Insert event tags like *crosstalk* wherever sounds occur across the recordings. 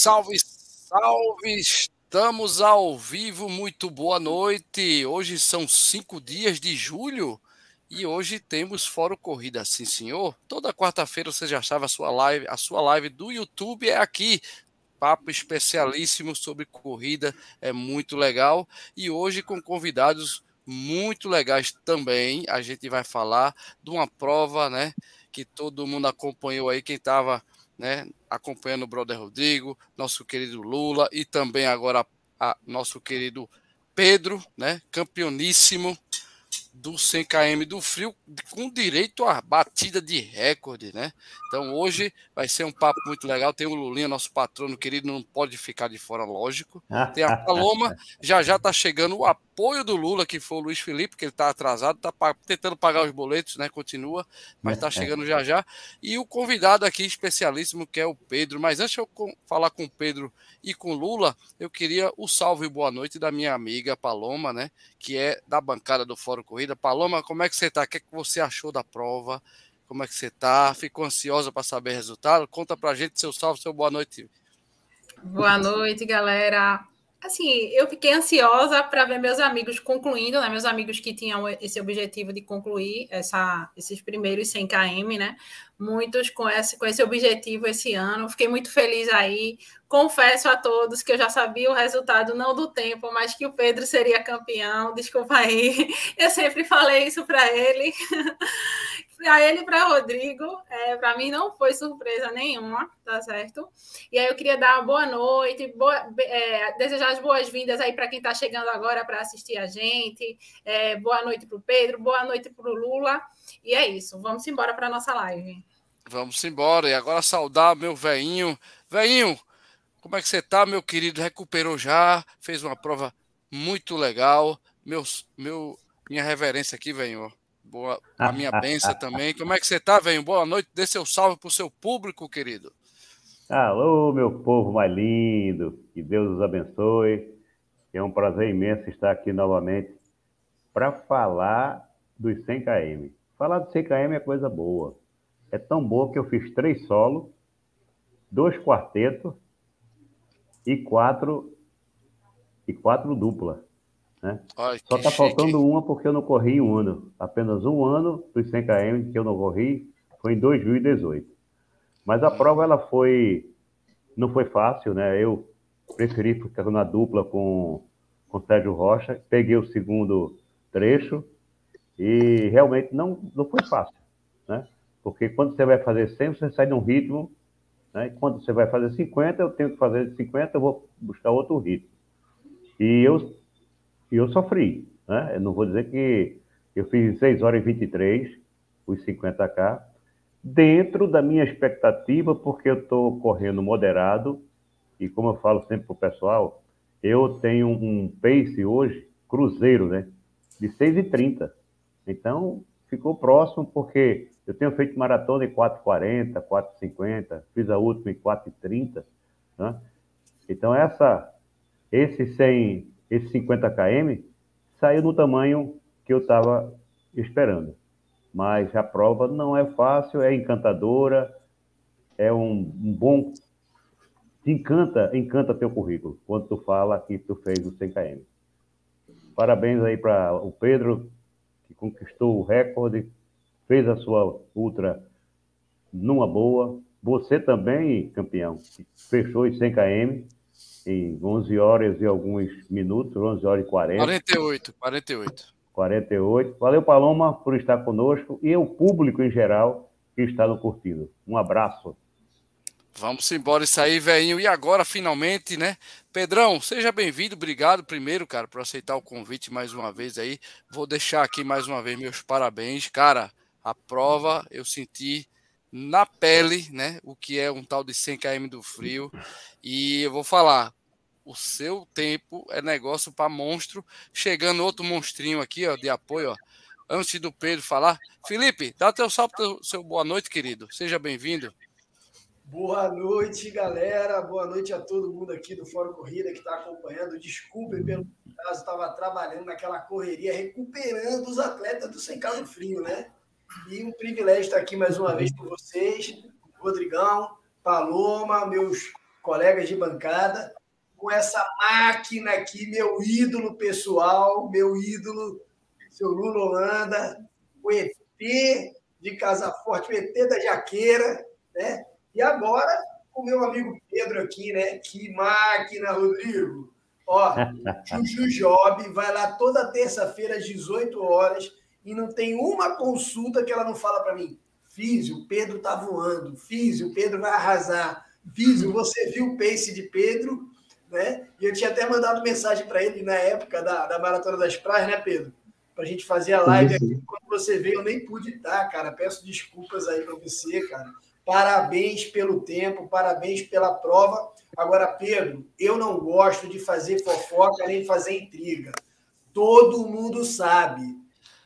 salve, salve! Estamos ao vivo, muito boa noite. Hoje são cinco dias de julho e hoje temos Fórum Corrida, sim senhor. Toda quarta-feira você já sabe a sua live, a sua live do YouTube é aqui. Papo especialíssimo sobre corrida, é muito legal. E hoje com convidados muito legais também. A gente vai falar de uma prova, né? Que todo mundo acompanhou aí, quem estava né, acompanhando o brother Rodrigo, nosso querido Lula e também agora a, nosso querido Pedro, né, campeoníssimo do 100 km do frio com direito à batida de recorde, né? Então hoje vai ser um papo muito legal. Tem o Lulinha, nosso patrono querido, não pode ficar de fora, lógico. Tem a Paloma, já já tá chegando o apoio do Lula, que foi o Luiz Felipe, que ele tá atrasado, tá tentando pagar os boletos, né? Continua, mas tá chegando já já. E o convidado aqui especialíssimo que é o Pedro. Mas antes de eu falar com o Pedro e com o Lula, eu queria o salve e boa noite da minha amiga Paloma, né? Que é da bancada do Fórum Corrida. Paloma, como é que você tá? O que, é que você achou da prova? Como é que você está? Ficou ansiosa para saber o resultado? Conta para a gente seu salve, seu boa noite. Boa noite, galera. Assim, eu fiquei ansiosa para ver meus amigos concluindo, né? Meus amigos que tinham esse objetivo de concluir essa, esses primeiros 100 km, né? Muitos com esse, com esse objetivo esse ano. Fiquei muito feliz aí. Confesso a todos que eu já sabia o resultado, não do tempo, mas que o Pedro seria campeão. Desculpa aí. *laughs* Eu sempre falei isso para ele. Para ele e para Rodrigo. É, para mim não foi surpresa nenhuma, tá certo? E aí eu queria dar uma boa noite, boa, é, desejar as boas-vindas aí para quem está chegando agora para assistir a gente. É, boa noite para o Pedro, boa noite para o Lula. E é isso, vamos embora para a nossa live. Vamos embora. E agora saudar meu veinho. Veinho, como é que você tá, meu querido? Recuperou já? Fez uma prova muito legal. Meus, meu, minha reverência aqui, venho. Boa, a minha benção *laughs* também. Como é que você está, velho? Boa noite. Dê seu salve para o seu público, querido. Alô, meu povo mais lindo. Que Deus os abençoe. É um prazer imenso estar aqui novamente para falar dos 100 km. Falar dos 100 km é coisa boa. É tão boa que eu fiz três solos, dois quartetos e quatro e quatro duplas. Né? Ai, Só está faltando uma porque eu não corri um ano. Apenas um ano dos 100 km que eu não corri foi em 2018. Mas a prova ela foi não foi fácil, né? Eu preferi ficar na dupla com com Sérgio Rocha, peguei o segundo trecho e realmente não não foi fácil, né? Porque quando você vai fazer 100, você sai de um ritmo, né? E quando você vai fazer 50, eu tenho que fazer 50, eu vou buscar outro ritmo. E eu e eu sofri. Né? Eu não vou dizer que eu fiz 6 horas e 23, os 50K, dentro da minha expectativa, porque eu estou correndo moderado, e como eu falo sempre para o pessoal, eu tenho um pace hoje, cruzeiro, né? De 6,30. Então, ficou próximo, porque eu tenho feito maratona em 4,40, 4,50, fiz a última em 4,30. Né? Então, essa, esse 100, esse 50 km, saiu no tamanho que eu estava esperando. Mas a prova não é fácil, é encantadora, é um, um bom. Te encanta, encanta teu currículo quando tu fala que tu fez o 100 km. Parabéns aí para o Pedro, que conquistou o recorde, fez a sua ultra numa boa. Você também, campeão, fechou os 100 km em 11 horas e alguns minutos, 11 horas e 40. 48, 48. 48. Valeu, Paloma, por estar conosco e o público em geral que está no curtindo. Um abraço. Vamos embora isso aí, velhinho. E agora, finalmente, né? Pedrão, seja bem-vindo. Obrigado primeiro, cara, por aceitar o convite mais uma vez aí. Vou deixar aqui mais uma vez meus parabéns. Cara, a prova eu senti na pele, né? O que é um tal de 100 km do frio. E eu vou falar, o seu tempo é negócio para monstro. Chegando outro monstrinho aqui, ó, de apoio, ó. Antes do Pedro falar, Felipe, dá teu salve, seu boa noite, querido. Seja bem-vindo. Boa noite, galera. Boa noite a todo mundo aqui do Fórum Corrida que está acompanhando. Desculpem pelo caso, estava trabalhando naquela correria, recuperando os atletas do Sem Cabo Frio, né? E um privilégio estar aqui mais uma vez com vocês, Rodrigão, Paloma, meus colegas de bancada, com essa máquina aqui, meu ídolo pessoal, meu ídolo, seu Lula Holanda, o ET de Casa Forte, o ET da Jaqueira, né? E agora o meu amigo Pedro aqui, né? Que máquina, Rodrigo! Ó, *laughs* Juju Job vai lá toda terça-feira às 18 horas e não tem uma consulta que ela não fala para mim. Físio, o Pedro tá voando. Físio, o Pedro vai arrasar. Físio, você viu o pace de Pedro, né? E eu tinha até mandado mensagem para ele na época da, da Maratona das Praias, né, Pedro? Para a gente fazer a live aqui. Quando você veio, eu nem pude estar, cara. Peço desculpas aí para você, cara. Parabéns pelo tempo, parabéns pela prova. Agora, Pedro, eu não gosto de fazer fofoca nem fazer intriga. Todo mundo sabe.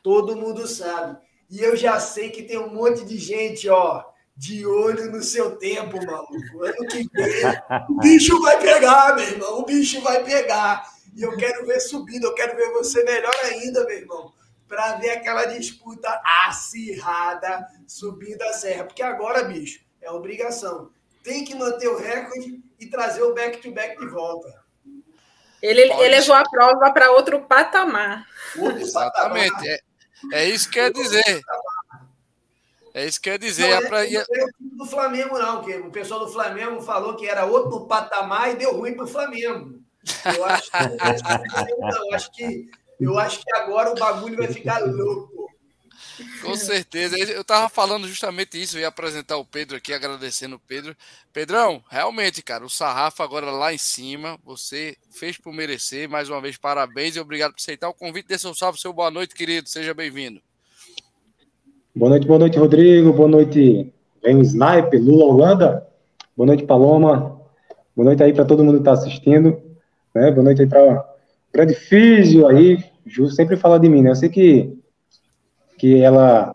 Todo mundo sabe. E eu já sei que tem um monte de gente, ó, de olho no seu tempo, maluco. Ano que vem, o bicho vai pegar, meu irmão. O bicho vai pegar. E eu quero ver subindo, eu quero ver você melhor ainda, meu irmão. Para ver aquela disputa acirrada subindo a serra. Porque agora, bicho, é obrigação. Tem que manter o recorde e trazer o back-to-back -back de volta. Ele, levou a prova para outro patamar. Outro Exatamente. Patamar. É, é isso que quer dizer. É isso que quer dizer. Não, é, pra... não é o do Flamengo, não, que o pessoal do Flamengo falou que era outro patamar e deu ruim para o Flamengo. Eu acho, que, eu acho que eu acho que agora o bagulho vai ficar louco. Com certeza. Eu estava falando justamente isso. Eu ia apresentar o Pedro aqui, agradecendo o Pedro. Pedrão, realmente, cara, o sarrafo agora lá em cima. Você fez por merecer. Mais uma vez, parabéns e obrigado por aceitar o convite. Dê seu salve, seu boa noite, querido. Seja bem-vindo. Boa noite, boa noite, Rodrigo. Boa noite, vem o Sniper, Lula Holanda. Boa noite, Paloma. Boa noite aí para todo mundo que está assistindo. Né? Boa noite aí para grande Físio aí. Ju sempre fala de mim, né? Eu sei que que ela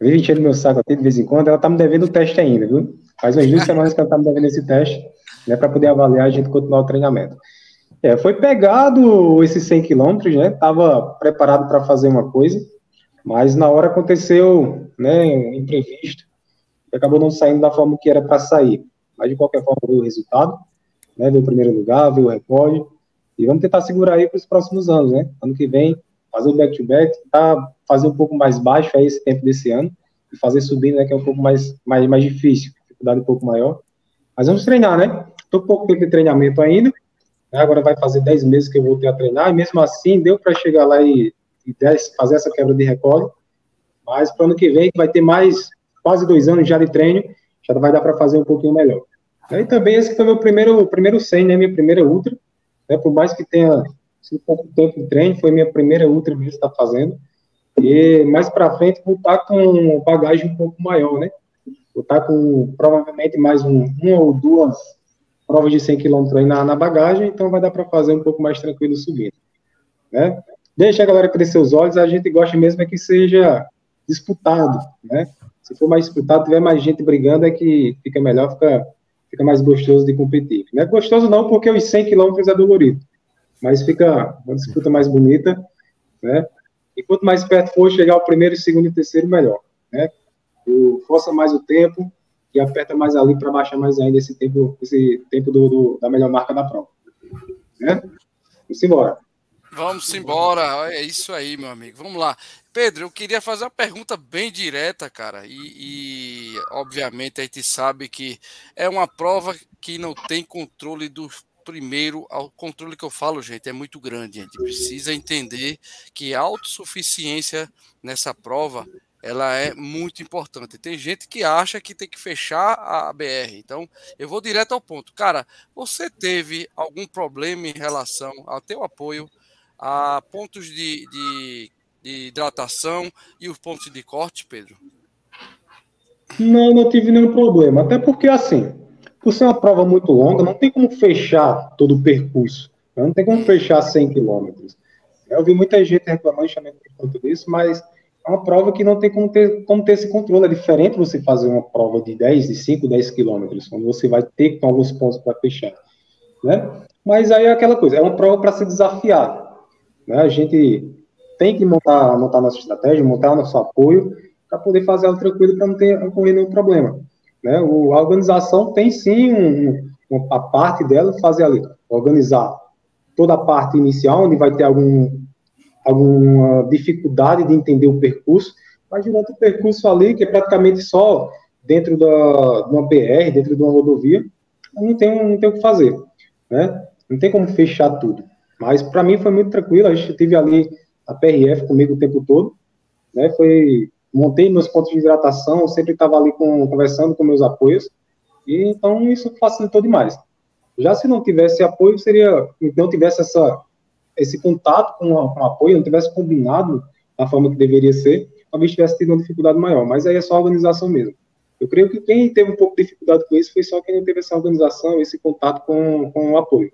vive enchendo meu saco aqui de vez em quando, ela tá me devendo o teste ainda, viu? Faz umas duas *laughs* semanas que ela tá me devendo esse teste, né, para poder avaliar a gente continuar o treinamento. É, foi pegado esses 100 quilômetros, né, tava preparado para fazer uma coisa, mas na hora aconteceu, né, um imprevisto, acabou não saindo da forma que era para sair. Mas de qualquer forma, veio o resultado, né, veio o primeiro lugar, veio o recorde, e vamos tentar segurar aí para os próximos anos, né? Ano que vem, fazer o back-to-back, tá, fazer um pouco mais baixo aí esse tempo desse ano, e fazer subindo, né, que é um pouco mais, mais, mais difícil, dificuldade um pouco maior. Mas vamos treinar, né? Tô pouco tempo de treinamento ainda, né? agora vai fazer 10 meses que eu voltei a treinar, e mesmo assim deu para chegar lá e, e fazer essa quebra de recorde, mas para o ano que vem, vai ter mais quase dois anos já de treino, já vai dar para fazer um pouquinho melhor. E também esse foi meu primeiro, primeiro 100, né, minha primeira ultra, né, por mais que tenha sido pouco tempo de treino, foi minha primeira ultra mesmo que está fazendo, e mais para frente vou estar com bagagem um pouco maior, né? Vou estar com provavelmente mais um, uma ou duas provas de 100 km aí na, na bagagem, então vai dar para fazer um pouco mais tranquilo subindo, né? Deixa a galera crescer os olhos, a gente gosta mesmo é que seja disputado, né? Se for mais disputado, tiver mais gente brigando, é que fica melhor, fica, fica mais gostoso de competir. Não é gostoso não, porque os 100 km é dolorido, mas fica uma disputa mais bonita, né? E quanto mais perto for chegar o primeiro, segundo e terceiro, melhor. Né? O, força mais o tempo e aperta mais ali para baixar mais ainda esse tempo, esse tempo do, do, da melhor marca da prova. Né? Vamos embora. Vamos embora, é isso aí, meu amigo. Vamos lá. Pedro, eu queria fazer uma pergunta bem direta, cara. E, e, obviamente a gente sabe que é uma prova que não tem controle do primeiro, o controle que eu falo, gente, é muito grande. A gente precisa entender que a autossuficiência nessa prova ela é muito importante. Tem gente que acha que tem que fechar a BR. Então, eu vou direto ao ponto. Cara, você teve algum problema em relação ao teu apoio a pontos de, de, de hidratação e os pontos de corte, Pedro? Não, não tive nenhum problema. Até porque, assim, por ser uma prova muito longa, não tem como fechar todo o percurso. Né? Não tem como fechar 100 quilômetros. Eu vi muita gente reclamando justamente por conta disso, mas é uma prova que não tem como ter, como ter esse controle. É diferente você fazer uma prova de 10, de 5, 10 quilômetros, onde você vai ter alguns pontos para fechar. Né? Mas aí é aquela coisa, é uma prova para se desafiar. Né? A gente tem que montar, montar nossa estratégia, montar nosso apoio, para poder fazer ela tranquilo, para não ter ocorrer nenhum problema. Né? O, a organização tem sim um, uma, a parte dela, fazer ali, organizar toda a parte inicial, onde vai ter algum, alguma dificuldade de entender o percurso, mas durante o percurso ali, que é praticamente só dentro da, de uma BR, dentro de uma rodovia, não tem, não tem o que fazer, né? Não tem como fechar tudo. Mas para mim foi muito tranquilo, a gente teve ali a PRF comigo o tempo todo, né? Foi montei meus pontos de hidratação, sempre estava ali com, conversando com meus apoios, e então isso facilitou demais. Já se não tivesse apoio, seria, não tivesse essa, esse contato com, o apoio, não tivesse combinado da forma que deveria ser, talvez tivesse tido uma dificuldade maior, mas aí é só organização mesmo. Eu creio que quem teve um pouco de dificuldade com isso foi só quem não teve essa organização, esse contato com, com o apoio.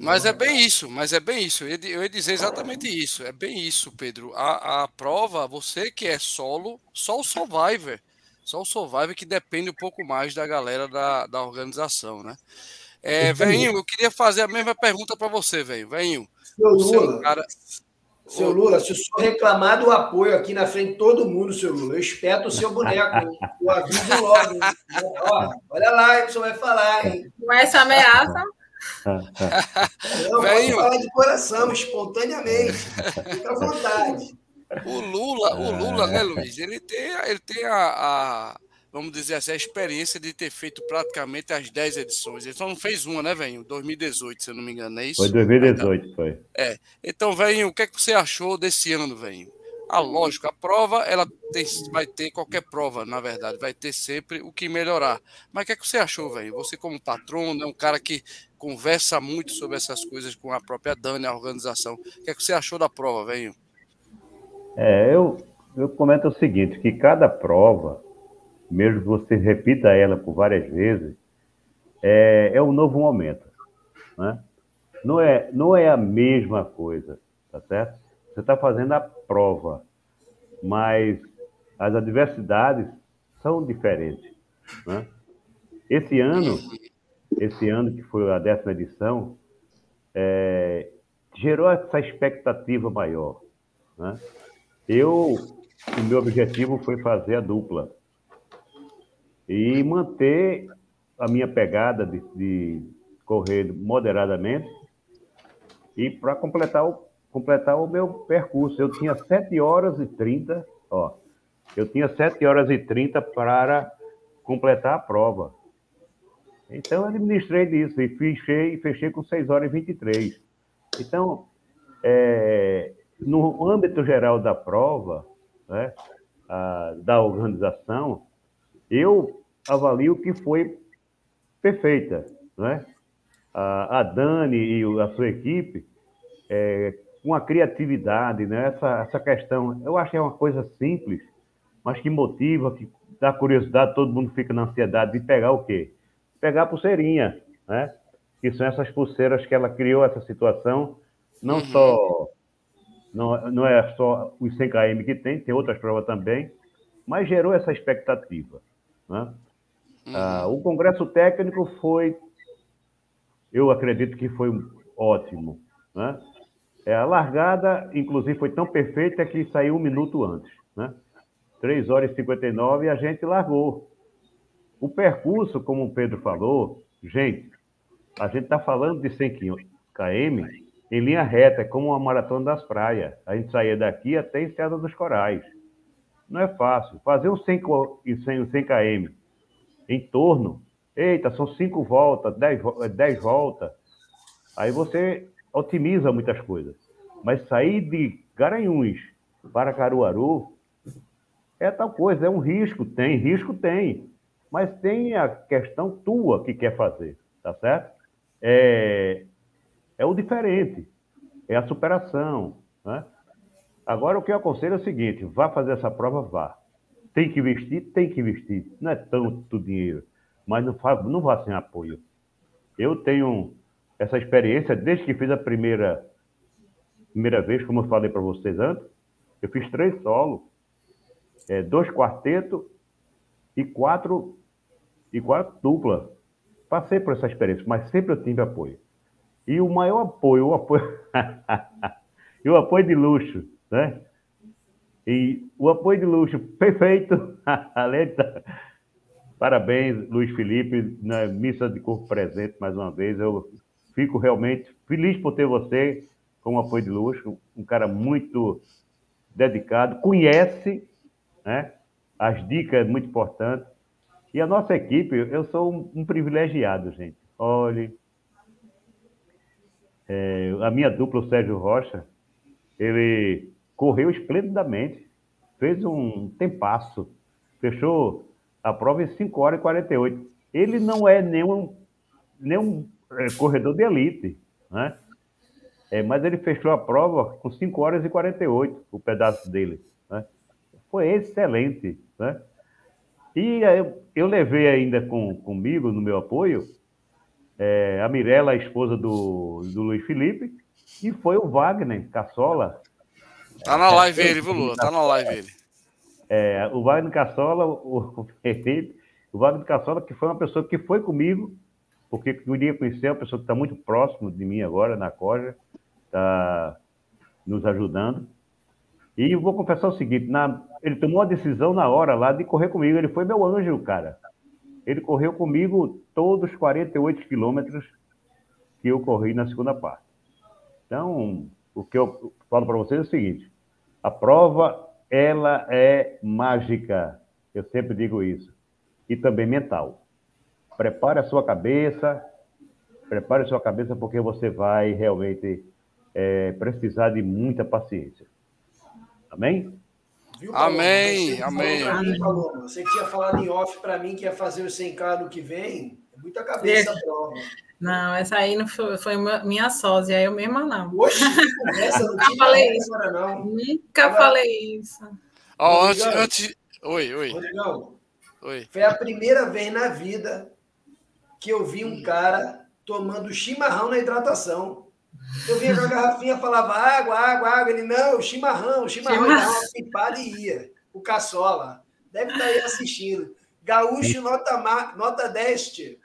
Mas é bem isso, mas é bem isso. Eu ia dizer exatamente isso. É bem isso, Pedro. A, a prova, você que é solo, só o Survivor. Só o Survivor que depende um pouco mais da galera da, da organização, né? É, Venho, eu queria fazer a mesma pergunta para você, Venho. Venho, seu Lula, cara... seu Lula, se o senhor reclamar do apoio aqui na frente de todo mundo, seu Lula, eu espeto o seu boneco? Eu aviso logo. Ó, olha lá o o senhor vai falar, hein? Com essa ameaça... Não, *laughs* Venho... falar de coração, espontaneamente. Fica à vontade. O Lula, o Lula, né, Luiz? Ele tem, ele tem a, a, vamos dizer assim, a experiência de ter feito praticamente as 10 edições. Ele só não fez uma, né, velho? 2018, se eu não me engano, é isso? Foi 2018, foi. É. Então, velho, o que, é que você achou desse ano, velho? Ah, lógico, a prova, ela tem, vai ter qualquer prova, na verdade, vai ter sempre o que melhorar. Mas o que, é que você achou, velho? Você, como patrono, é um cara que conversa muito sobre essas coisas com a própria Dani, a organização. O que, é que você achou da prova, velho? É, eu, eu comento o seguinte, que cada prova, mesmo que você repita ela por várias vezes, é, é um novo momento. Né? Não, é, não é a mesma coisa, tá certo? Você está fazendo a prova, mas as adversidades são diferentes. Né? Esse ano, esse ano que foi a décima edição, é, gerou essa expectativa maior. Né? Eu, o meu objetivo foi fazer a dupla e manter a minha pegada de, de correr moderadamente e para completar o completar o meu percurso. Eu tinha 7 horas e 30, ó, eu tinha 7 horas e 30 para completar a prova. Então, eu administrei disso e fechei, fechei com 6 horas e 23. Então, é, no âmbito geral da prova, né, a, da organização, eu avalio que foi perfeita. Né? A, a Dani e a sua equipe é, com a criatividade, né? essa, essa questão. Eu acho que é uma coisa simples, mas que motiva, que dá curiosidade, todo mundo fica na ansiedade de pegar o quê? Pegar a pulseirinha, né? Que são essas pulseiras que ela criou essa situação, não uhum. só não, não é só os 100 km que tem, tem outras provas também, mas gerou essa expectativa. Né? Uhum. Ah, o congresso técnico foi, eu acredito que foi ótimo. Né? É, a largada, inclusive, foi tão perfeita que saiu um minuto antes. Né? 3 horas e 59 e a gente largou. O percurso, como o Pedro falou, gente, a gente está falando de 100 km em linha reta, é como uma maratona das praias. A gente saía daqui até Enseada dos Corais. Não é fácil. Fazer um 100, 100, 100 km em torno, eita, são cinco voltas, 10, 10 voltas. Aí você otimiza muitas coisas. Mas sair de Garanhuns para Caruaru é tal coisa, é um risco, tem, risco tem. Mas tem a questão tua que quer fazer, tá certo? É, é o diferente, é a superação. Né? Agora, o que eu aconselho é o seguinte: vá fazer essa prova, vá. Tem que investir? Tem que investir. Não é tanto dinheiro, mas não, não vá sem apoio. Eu tenho essa experiência, desde que fiz a primeira, primeira vez, como eu falei para vocês antes, eu fiz três solos, é, dois quartetos e quatro, e quatro duplas. Passei por essa experiência, mas sempre eu tive apoio. E o maior apoio, o apoio, *laughs* e o apoio de luxo, né? E o apoio de luxo perfeito, *laughs* Parabéns, Luiz Felipe, na missa de corpo presente mais uma vez. Eu fico realmente feliz por ter você como apoio de luxo, um cara muito dedicado, conhece né, as dicas muito importantes. E a nossa equipe, eu sou um, um privilegiado, gente. Olhe, é, a minha dupla, o Sérgio Rocha, ele correu esplendidamente, fez um tempasso, fechou a prova em 5 horas e 48. Ele não é nenhum, nenhum é, corredor de elite, né? É, mas ele fechou a prova com 5 horas e 48, o pedaço dele. Né? Foi excelente. Né? E eu, eu levei ainda com, comigo, no meu apoio, é, a Mirella, a esposa do, do Luiz Felipe, e foi o Wagner Cassola. Tá na live ele, viu, Lula? Tá na live ele. É, o Wagner Cassola, o, *laughs* o Wagner Cassola, que foi uma pessoa que foi comigo, porque queria conhecer uma pessoa que está muito próximo de mim agora, na Coja, está nos ajudando. E vou confessar o seguinte: na, ele tomou a decisão na hora lá de correr comigo. Ele foi meu anjo, cara. Ele correu comigo todos os 48 quilômetros que eu corri na segunda parte. Então, o que eu falo para vocês é o seguinte: a prova ela é mágica. Eu sempre digo isso. E também mental. Prepare a sua cabeça, prepare a sua cabeça porque você vai realmente é, precisar de muita paciência. Amém? Viu, amém, você amém. Mim, você tinha falado em off para mim que ia fazer o 100K no que vem. É muita cabeça a prova. Não, essa aí não foi, foi minha sósia, eu mesma não. Oxe, conversa, *laughs* não Nunca falei isso. não. Nunca Agora, falei isso. Oh, antes, antes... Oi, oi. Rodrigão, oi. Foi a primeira vez na vida que eu vi um cara tomando chimarrão na hidratação. Eu vinha com a garrafinha, falava água, água, água. Ele, não, chimarrão, chimarrão. Ele dava uma pipada e ia. O caçola. Deve estar aí assistindo. Gaúcho, nota, nota 10, tio.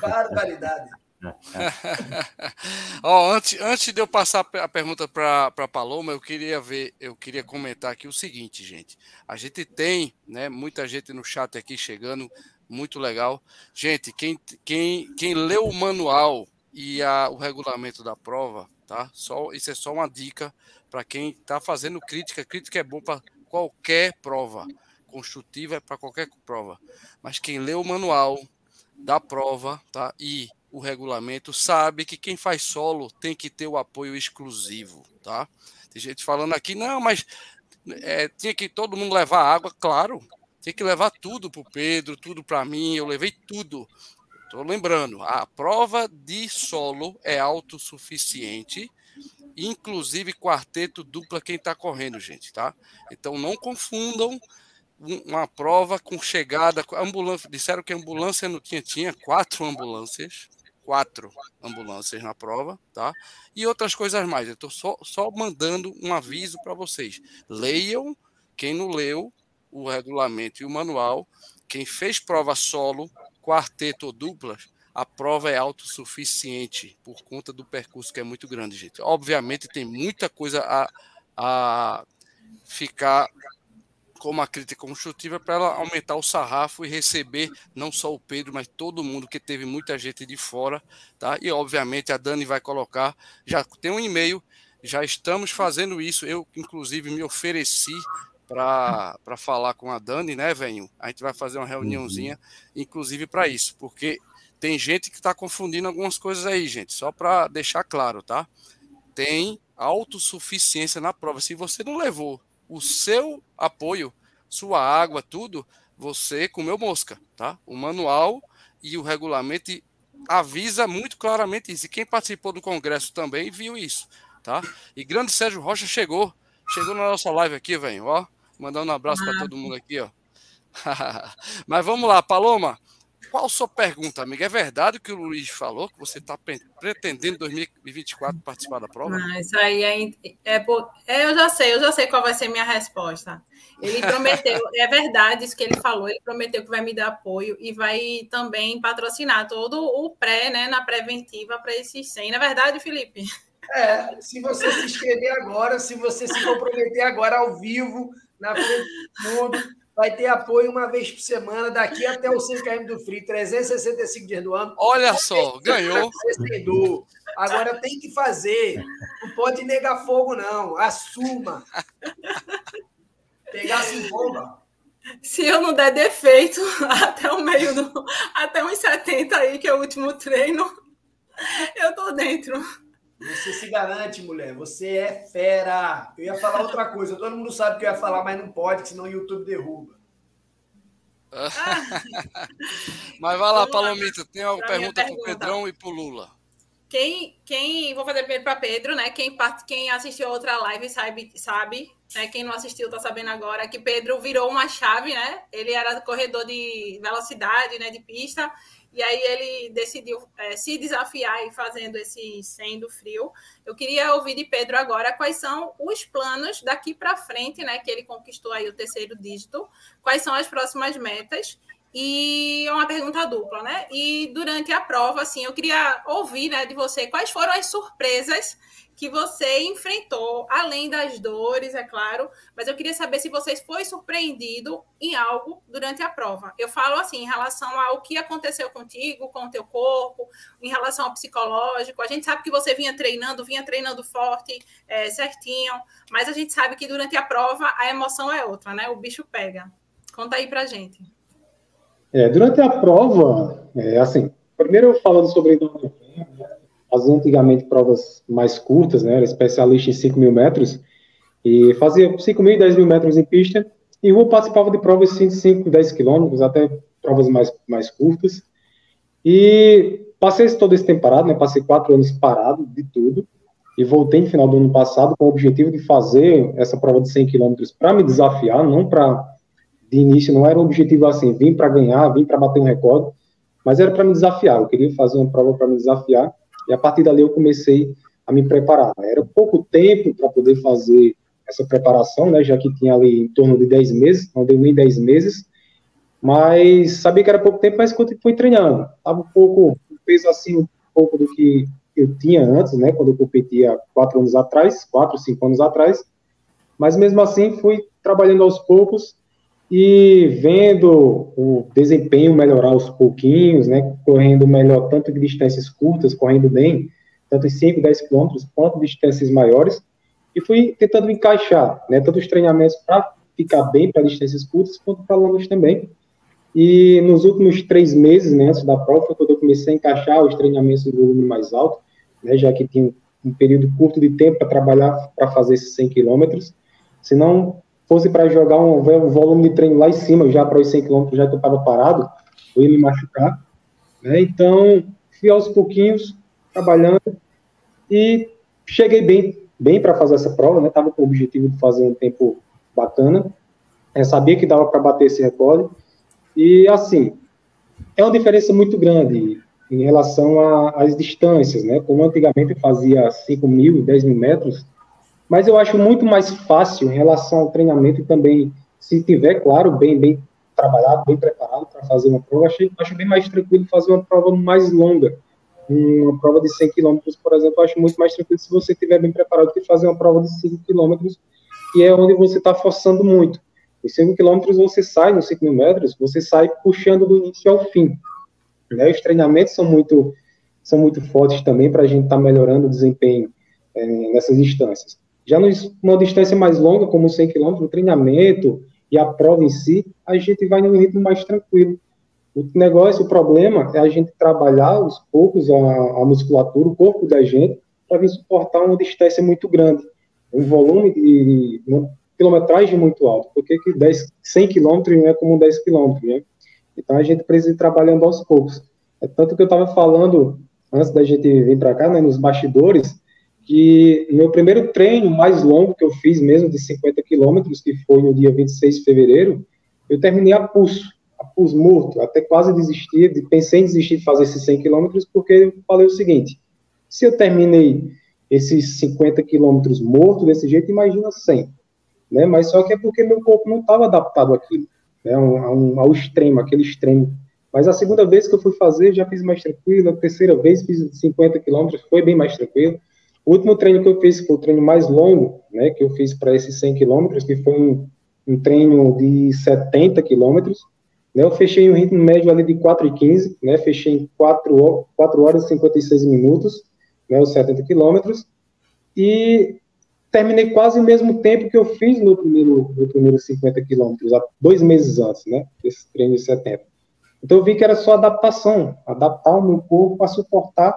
Barbaridade. *laughs* oh, antes, antes de eu passar a pergunta para a Paloma, eu queria ver, eu queria comentar aqui o seguinte, gente. A gente tem, né, muita gente no chat aqui chegando, muito legal. Gente, quem, quem, quem leu o manual e a, o regulamento da prova, tá? Só, isso é só uma dica para quem está fazendo crítica. Crítica é bom para qualquer prova, construtiva é para qualquer prova. Mas quem lê o manual da prova, tá? E o regulamento sabe que quem faz solo tem que ter o apoio exclusivo, tá? Tem gente falando aqui, não, mas é, tinha que todo mundo levar água, claro. Tem que levar tudo para o Pedro, tudo para mim. Eu levei tudo. Estou lembrando, a prova de solo é autossuficiente, inclusive quarteto dupla quem está correndo, gente, tá? Então não confundam uma prova com chegada, ambulância, disseram que a ambulância não tinha, tinha quatro ambulâncias, quatro ambulâncias na prova, tá? E outras coisas mais. Eu estou só, só mandando um aviso para vocês. Leiam, quem não leu o regulamento e o manual, quem fez prova solo quarteto ou duplas, a prova é autossuficiente por conta do percurso que é muito grande, gente. Obviamente tem muita coisa a, a ficar com uma crítica construtiva para ela aumentar o sarrafo e receber não só o Pedro, mas todo mundo, que teve muita gente de fora, tá? E obviamente a Dani vai colocar, já tem um e-mail, já estamos fazendo isso. Eu, inclusive, me ofereci para falar com a Dani, né, velho? A gente vai fazer uma reuniãozinha, uhum. inclusive para isso, porque tem gente que está confundindo algumas coisas aí, gente, só para deixar claro, tá? Tem autossuficiência na prova. Se você não levou o seu apoio, sua água, tudo, você comeu mosca, tá? O manual e o regulamento avisa muito claramente isso. E quem participou do congresso também viu isso, tá? E grande Sérgio Rocha chegou, chegou na nossa live aqui, velho, ó. Mandando um abraço para todo mundo aqui, ó. *laughs* Mas vamos lá, Paloma. Qual a sua pergunta, amiga? É verdade o que o Luiz falou, que você está pretendendo em 2024 participar da prova? Não, isso aí é, é, é, Eu já sei, eu já sei qual vai ser minha resposta. Ele prometeu, *laughs* é verdade isso que ele falou, ele prometeu que vai me dar apoio e vai também patrocinar todo o pré, né, na preventiva para esses 100. Na é verdade, Felipe? É, se você se inscrever agora, se você se comprometer agora ao vivo, na frente do mundo, vai ter apoio uma vez por semana, daqui até o 5 km do Free, 365 dias do ano. Olha só, ganhou. Agora tem que fazer. Não pode negar fogo, não. Assuma. Pegar sem bomba. Se eu não der defeito *laughs* até o meio do. Até uns 70 aí, que é o último treino, eu tô dentro. Você se garante, mulher. Você é fera. Eu ia falar outra coisa. Todo mundo sabe que eu ia falar, mas não pode, senão o YouTube derruba. *laughs* mas vai lá, Palomita. Tem alguma pergunta para o Pedrão e para o Lula? Quem, quem, vou fazer primeiro para Pedro, né? Quem, quem assistiu a outra live sabe, sabe né? Quem não assistiu está sabendo agora que Pedro virou uma chave, né? Ele era corredor de velocidade, né? De pista e aí ele decidiu é, se desafiar e fazendo esse 100 do frio. Eu queria ouvir de Pedro agora quais são os planos daqui para frente, né? Que ele conquistou aí o terceiro dígito. Quais são as próximas metas? E é uma pergunta dupla, né? E durante a prova, assim, eu queria ouvir né, de você quais foram as surpresas que você enfrentou, além das dores, é claro, mas eu queria saber se você foi surpreendido em algo durante a prova. Eu falo assim, em relação ao que aconteceu contigo, com o teu corpo, em relação ao psicológico. A gente sabe que você vinha treinando, vinha treinando forte, é, certinho, mas a gente sabe que durante a prova a emoção é outra, né? O bicho pega. Conta aí pra gente. É, durante a prova, é, assim, primeiro falando sobre fazia antigamente provas mais curtas, né? Era especialista em 5 mil metros e fazia 5 mil e 10 mil metros em pista. E rua participava de provas de 5, 10 quilômetros, até provas mais, mais curtas. E passei todo esse tempo parado, né? Passei quatro anos parado de tudo. E voltei no final do ano passado com o objetivo de fazer essa prova de 100 quilômetros para me desafiar, não para. De início, não era um objetivo assim, vim para ganhar, vim para bater um recorde, mas era para me desafiar. Eu queria fazer uma prova para me desafiar. E a partir dali eu comecei a me preparar. Era pouco tempo para poder fazer essa preparação, né, já que tinha ali em torno de 10 meses, não deu nem 10 meses, mas sabia que era pouco tempo, mas quando fui treinando, estava um pouco, um peso assim, um pouco do que eu tinha antes, né, quando eu competia quatro anos atrás, quatro, cinco anos atrás, mas mesmo assim fui trabalhando aos poucos e vendo o desempenho melhorar aos pouquinhos, né, correndo melhor tanto de distâncias curtas, correndo bem, tanto em 5, 10 quilômetros, quanto distâncias maiores, e fui tentando encaixar, né, tanto os treinamentos para ficar bem para distâncias curtas, quanto para longas também. E nos últimos três meses, né, antes da prova, foi quando eu comecei a encaixar os treinamentos de volume mais alto, né, já que tinha um período curto de tempo para trabalhar para fazer esses 100 quilômetros, senão fosse para jogar um, um, volume de treino lá em cima, já para os 100 km, já que eu estava parado, eu ia me machucar. Né? Então, fui aos pouquinhos, trabalhando, e cheguei bem, bem para fazer essa prova, né? com o objetivo de fazer um tempo bacana, eu sabia que dava para bater esse recorde, e assim, é uma diferença muito grande em relação às distâncias, né? Como antigamente fazia 5 mil, 10 mil metros, mas eu acho muito mais fácil em relação ao treinamento e também, se tiver, claro, bem, bem trabalhado, bem preparado para fazer uma prova, acho, acho bem mais tranquilo fazer uma prova mais longa. Uma prova de 100 km, por exemplo, acho muito mais tranquilo se você estiver bem preparado que fazer uma prova de 5 km, que é onde você está forçando muito. Os 5 km você sai nos 5 mil metros, você sai puxando do início ao fim. Né? Os treinamentos são muito, são muito fortes também para a gente estar tá melhorando o desempenho é, nessas instâncias. Já numa distância mais longa, como 100 km, o treinamento e a prova em si, a gente vai num ritmo mais tranquilo. O negócio, o problema é a gente trabalhar aos poucos a, a musculatura, o corpo da gente, para vir suportar uma distância muito grande, um volume de uma quilometragem muito alto, porque que 10, 100 km não é como 10 km, né? Então a gente precisa ir trabalhando aos poucos. É tanto que eu estava falando antes da gente vir para cá, né, nos bastidores, que meu primeiro treino mais longo que eu fiz mesmo, de 50 quilômetros, que foi no dia 26 de fevereiro, eu terminei a pulso, a pulso morto, até quase desisti, pensei em desistir de fazer esses 100 quilômetros, porque eu falei o seguinte, se eu terminei esses 50 quilômetros morto desse jeito, imagina 100, né, mas só que é porque meu corpo não estava adaptado àquilo, né, ao, ao extremo, aquele extremo, mas a segunda vez que eu fui fazer, já fiz mais tranquilo, a terceira vez fiz 50 quilômetros, foi bem mais tranquilo, o último treino que eu fiz foi o treino mais longo, né, que eu fiz para esses 100 quilômetros, que foi um, um treino de 70 quilômetros, né, eu fechei um ritmo médio ali de 4,15, né, fechei em 4, 4 horas e 56 minutos, né, os 70 quilômetros, e terminei quase o mesmo tempo que eu fiz no primeiro, no primeiro 50 quilômetros, há dois meses antes, né, desse treino de 70. Então eu vi que era só adaptação, adaptar o meu corpo a suportar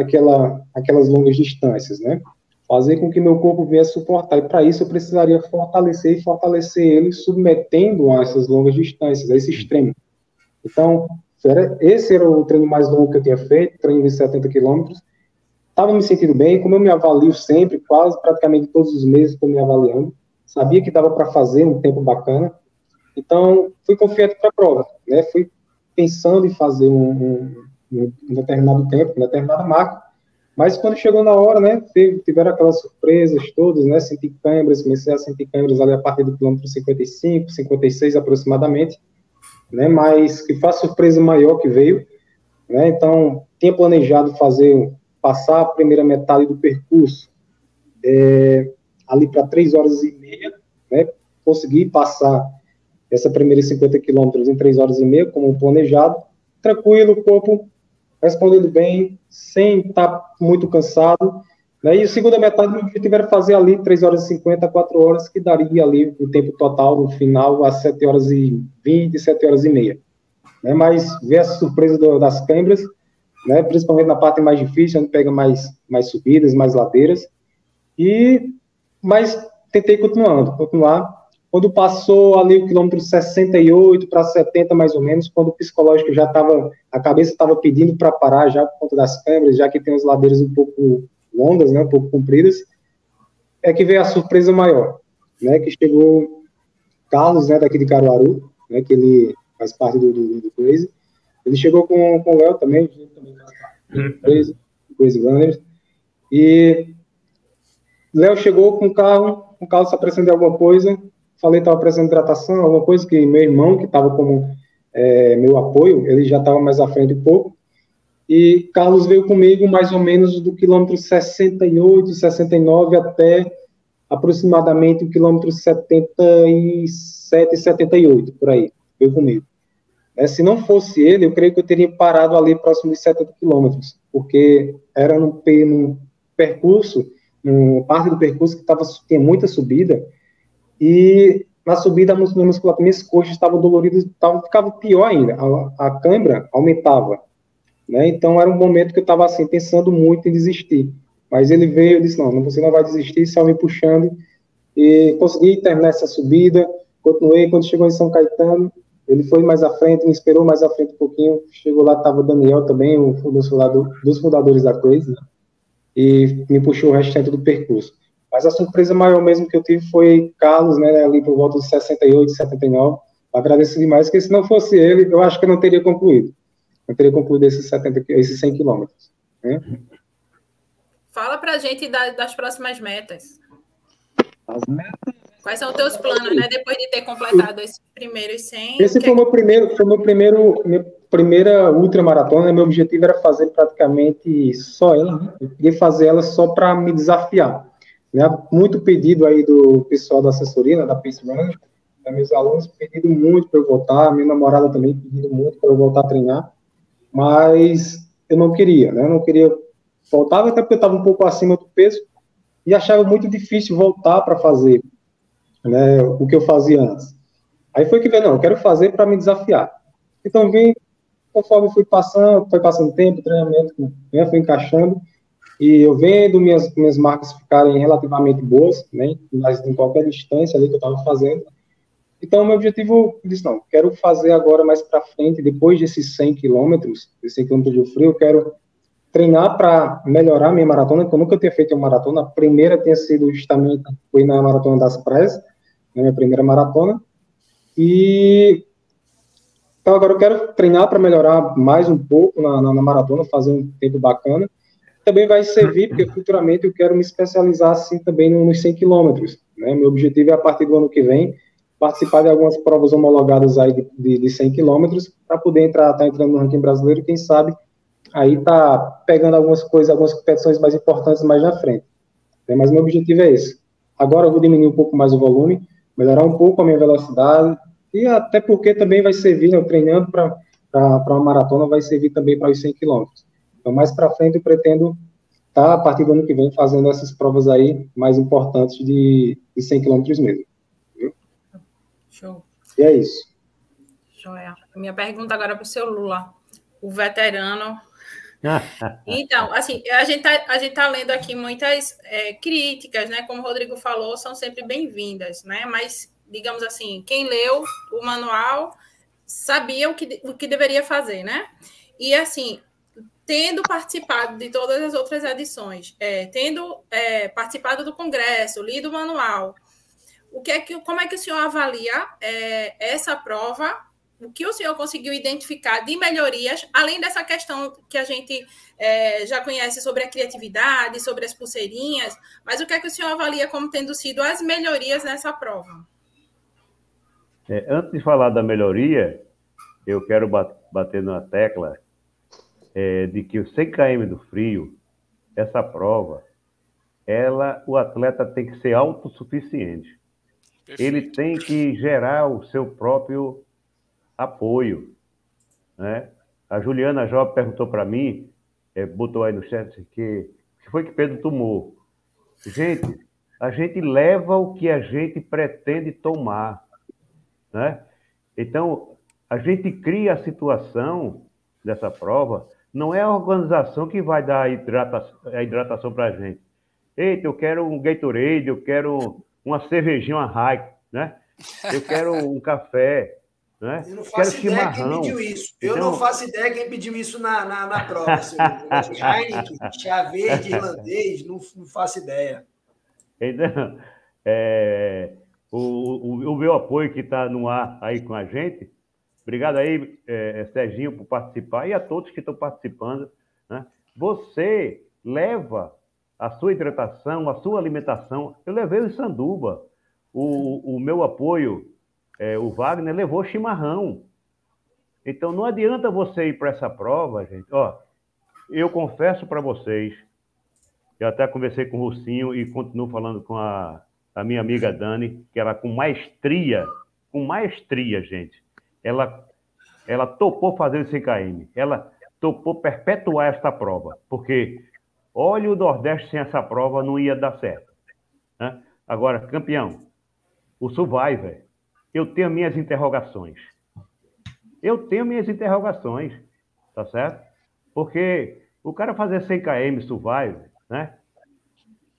aquela, aquelas longas distâncias, né, fazer com que meu corpo viesse suportar, e para isso eu precisaria fortalecer e fortalecer ele submetendo a essas longas distâncias, a esse extremo. Então, esse era o treino mais longo que eu tinha feito, treino de 70 quilômetros, estava me sentindo bem, como eu me avalio sempre, quase praticamente todos os meses estou me avaliando, sabia que dava para fazer um tempo bacana, então fui confiante para a prova, né? Fui pensando em fazer um, um, um, determinado tempo, uma determinada marca, mas quando chegou na hora, né, tiveram aquelas surpresas todas, né, senti câimbras, comecei a sentir câimbras ali a partir do quilômetro 55, 56 aproximadamente, né, mas que a surpresa maior que veio, né, então tinha planejado fazer passar a primeira metade do percurso é, ali para três horas e meia, né? Consegui passar essa primeira 50 quilômetros em três horas e meia, como planejado, tranquilo, o corpo respondendo bem, sem estar tá muito cansado. Né? E a segunda metade, meu objetivo era fazer ali 3 horas e 50, 4 horas, que daria ali o tempo total no final a 7 horas e 20, 7 horas e meia. Né? Mas ver essa surpresa do, das câimbras, né, principalmente na parte mais difícil, onde pega mais, mais subidas, mais ladeiras, e, mas tentei continuando, continuar, quando passou ali o quilômetro 68 para 70 mais ou menos, quando o psicológico já estava, a cabeça estava pedindo para parar já por conta das câmeras, já que tem as ladeiras um pouco longas, né, um pouco compridas, é que veio a surpresa maior, né, que chegou Carlos, né, daqui de Caruaru, né, que ele faz parte do, do, do Crazy, ele chegou com, com o Léo também, também Crazy, Crazy Runners, e Léo chegou com o carro, o carro se apresentando alguma coisa, falei estava precisando de hidratação, alguma coisa que meu irmão, que estava como é, meu apoio, ele já estava mais à frente um pouco, e Carlos veio comigo mais ou menos do quilômetro 68, 69 até aproximadamente o quilômetro 77, 78, por aí, veio comigo. É, se não fosse ele, eu creio que eu teria parado ali próximo de 70 quilômetros, porque era num percurso, numa parte do percurso que tava, tinha muita subida, e na subida minha musculatura, minhas coxas estavam doloridas, tava, ficava pior ainda, a, a câimbra aumentava, né? Então era um momento que eu estava assim pensando muito em desistir, mas ele veio e disse não, você não vai desistir, só me puxando e consegui terminar essa subida, continuei quando chegou em São Caetano, ele foi mais à frente, me esperou mais à frente um pouquinho. Chegou lá, estava o Daniel também, um dos, dos fundadores da Crazy, né? e me puxou o restante do percurso. Mas a surpresa maior mesmo que eu tive foi Carlos, né, ali por volta de 68, 79. Agradeço demais, porque se não fosse ele, eu acho que eu não teria concluído. Não teria concluído esses, 70, esses 100 quilômetros. Né? Fala pra gente das próximas metas. As metas Quais são os teus planos, né? Depois de ter completado esses primeiros 100? Esse foi o meu primeiro, foi meu primeiro, minha primeira ultramaratona. Meu objetivo era fazer praticamente só ela. Né? Eu queria fazer ela só para me desafiar. Né? Muito pedido aí do pessoal da assessoria, né, da Pace Runner, né, meus alunos pedindo muito para eu voltar, minha namorada também pedindo muito para eu voltar a treinar, mas eu não queria, né? Eu não queria voltar, até porque eu estava um pouco acima do peso e achava muito difícil voltar para fazer né, o que eu fazia antes. Aí foi que veio, não, eu quero fazer para me desafiar. Então vim, conforme fui passando, foi passando tempo, treinamento, né, fui encaixando, e eu vendo minhas, minhas marcas ficarem relativamente boas, né, mas em qualquer distância ali que eu estava fazendo. Então, meu objetivo, eu disse, não, quero fazer agora mais para frente, depois desses 100 quilômetros, desses 100 quilômetros de frio, eu quero treinar para melhorar minha maratona, que eu nunca tinha feito uma maratona. A primeira tinha sido justamente, foi na Maratona das Praias, na minha primeira maratona. E então agora eu quero treinar para melhorar mais um pouco na, na, na, maratona, fazer um tempo bacana. Também vai servir, porque futuramente eu quero me especializar assim também nos 100 quilômetros. Né? Meu objetivo é, a partir do ano que vem, participar de algumas provas homologadas aí de, de, de 100 quilômetros, para poder entrar, tá entrando no ranking brasileiro, quem sabe aí tá pegando algumas coisas, algumas competições mais importantes mais na frente. Né? Mas meu objetivo é esse. Agora eu vou diminuir um pouco mais o volume, melhorar um pouco a minha velocidade, e até porque também vai servir, eu treinando para uma maratona, vai servir também para os 100 quilômetros. Então, mais para frente, eu pretendo estar, tá, a partir do ano que vem, fazendo essas provas aí mais importantes de, de 100 quilômetros mesmo. Viu? Show. E é isso. Joia. Minha pergunta agora para o seu Lula, o veterano. *laughs* então, assim, a gente está a gente tá lendo aqui muitas é, críticas, né? Como o Rodrigo falou, são sempre bem-vindas, né? Mas, digamos assim, quem leu o manual sabia o que, o que deveria fazer, né? E, assim, tendo participado de todas as outras edições, é, tendo é, participado do congresso, lido o manual, o que é que, como é que o senhor avalia é, essa prova? O que o senhor conseguiu identificar de melhorias, além dessa questão que a gente é, já conhece sobre a criatividade, sobre as pulseirinhas, mas o que é que o senhor avalia como tendo sido as melhorias nessa prova? É, antes de falar da melhoria, eu quero bater na tecla é, de que o 100 km do frio, essa prova, ela, o atleta tem que ser autossuficiente. Perfeito. Ele tem que gerar o seu próprio apoio. Né? A Juliana Job perguntou para mim, é, botou aí no chat que, que foi que Pedro tomou. Gente, a gente leva o que a gente pretende tomar. Né? Então, a gente cria a situação dessa prova não é a organização que vai dar a hidratação, a hidratação para a gente. Eita, eu quero um Gatorade, eu quero uma cervejinha, uma Hike, né? Eu quero um *laughs* café, né? Eu não faço quero ideia chimarrão. quem pediu isso. Eu então... não faço ideia quem pediu isso na, na, na prova. *laughs* Heineken, chá verde, irlandês, não, não faço ideia. Então, é, o, o, o meu apoio que está no ar aí com a gente Obrigado aí, é, é, Serginho, por participar e a todos que estão participando. Né? Você leva a sua hidratação, a sua alimentação. Eu levei o Sanduba. O, o meu apoio, é, o Wagner, levou chimarrão. Então não adianta você ir para essa prova, gente. Ó, eu confesso para vocês, eu até conversei com o Russinho e continuo falando com a, a minha amiga Dani, que ela com maestria, com maestria, gente ela, ela topou fazer o 100 ela topou perpetuar esta prova, porque olha o Nordeste sem essa prova não ia dar certo. Né? Agora, campeão, o Survivor, eu tenho minhas interrogações. Eu tenho minhas interrogações, tá certo? Porque o cara fazer 100 km Survivor, né?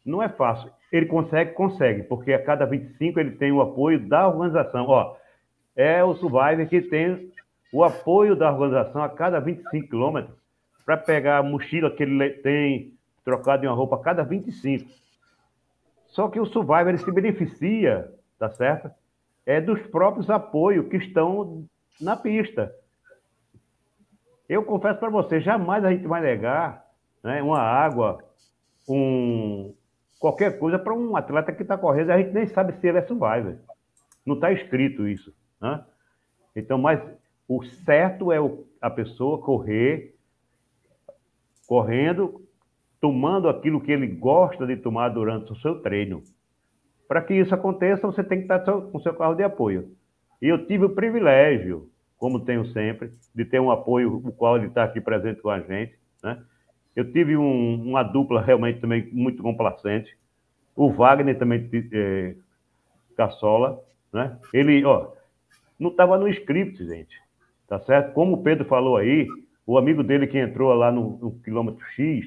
Não é fácil. Ele consegue, consegue, porque a cada 25 ele tem o apoio da organização. Ó, é o Survivor que tem o apoio da organização a cada 25 quilômetros para pegar a mochila que ele tem trocado em uma roupa a cada 25. Só que o Survivor se beneficia, tá certo? É dos próprios apoios que estão na pista. Eu confesso para você, jamais a gente vai negar né, uma água, um, qualquer coisa para um atleta que está correndo. A gente nem sabe se ele é survivor. Não está escrito isso. Né? Então, mas o certo é o, a pessoa correr, correndo, tomando aquilo que ele gosta de tomar durante o seu treino. Para que isso aconteça, você tem que estar com o seu carro de apoio. E eu tive o privilégio, como tenho sempre, de ter um apoio, o qual ele está aqui presente com a gente. Né? Eu tive um, uma dupla realmente também muito complacente. O Wagner também, é, Caçola, né? Ele, ó, não estava no script, gente. Tá certo? Como o Pedro falou aí, o amigo dele que entrou lá no, no quilômetro X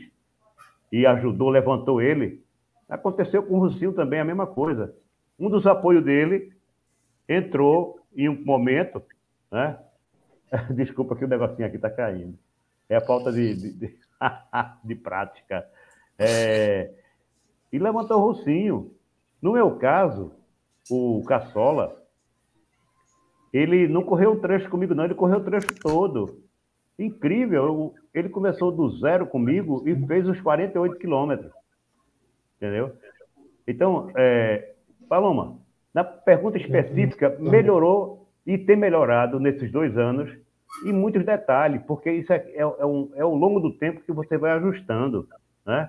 e ajudou, levantou ele. Aconteceu com o Rucinho também a mesma coisa. Um dos apoios dele entrou em um momento, né? *laughs* Desculpa que o negocinho aqui está caindo. É a falta de, de, de, *laughs* de prática. É... E levantou o Rucinho. No meu caso, o Caçola, ele não correu um trecho comigo, não, ele correu o trecho todo. Incrível, ele começou do zero comigo e fez os 48 quilômetros. Entendeu? Então, é, Paloma, na pergunta específica, melhorou e tem melhorado nesses dois anos em muitos detalhes, porque isso é, é, é, um, é ao longo do tempo que você vai ajustando. Né?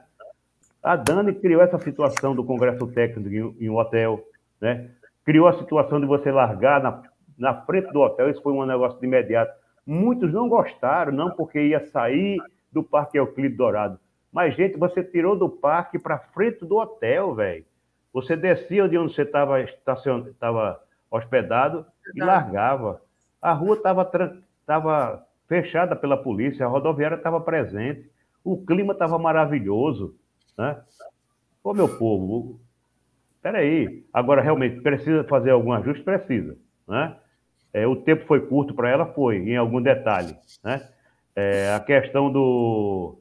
A Dani criou essa situação do congresso técnico em, em um hotel, né? criou a situação de você largar na, na frente do hotel, isso foi um negócio de imediato. Muitos não gostaram, não porque ia sair do Parque Euclides Dourado. Mas, gente, você tirou do parque para frente do hotel, velho. Você descia de onde você estava estava hospedado e largava. A rua estava fechada pela polícia, a rodoviária estava presente, o clima estava maravilhoso. Né? Ô, meu povo, peraí, agora realmente precisa fazer algum ajuste? Precisa. Né? É, o tempo foi curto para ela? Foi, em algum detalhe. Né? É, a questão do,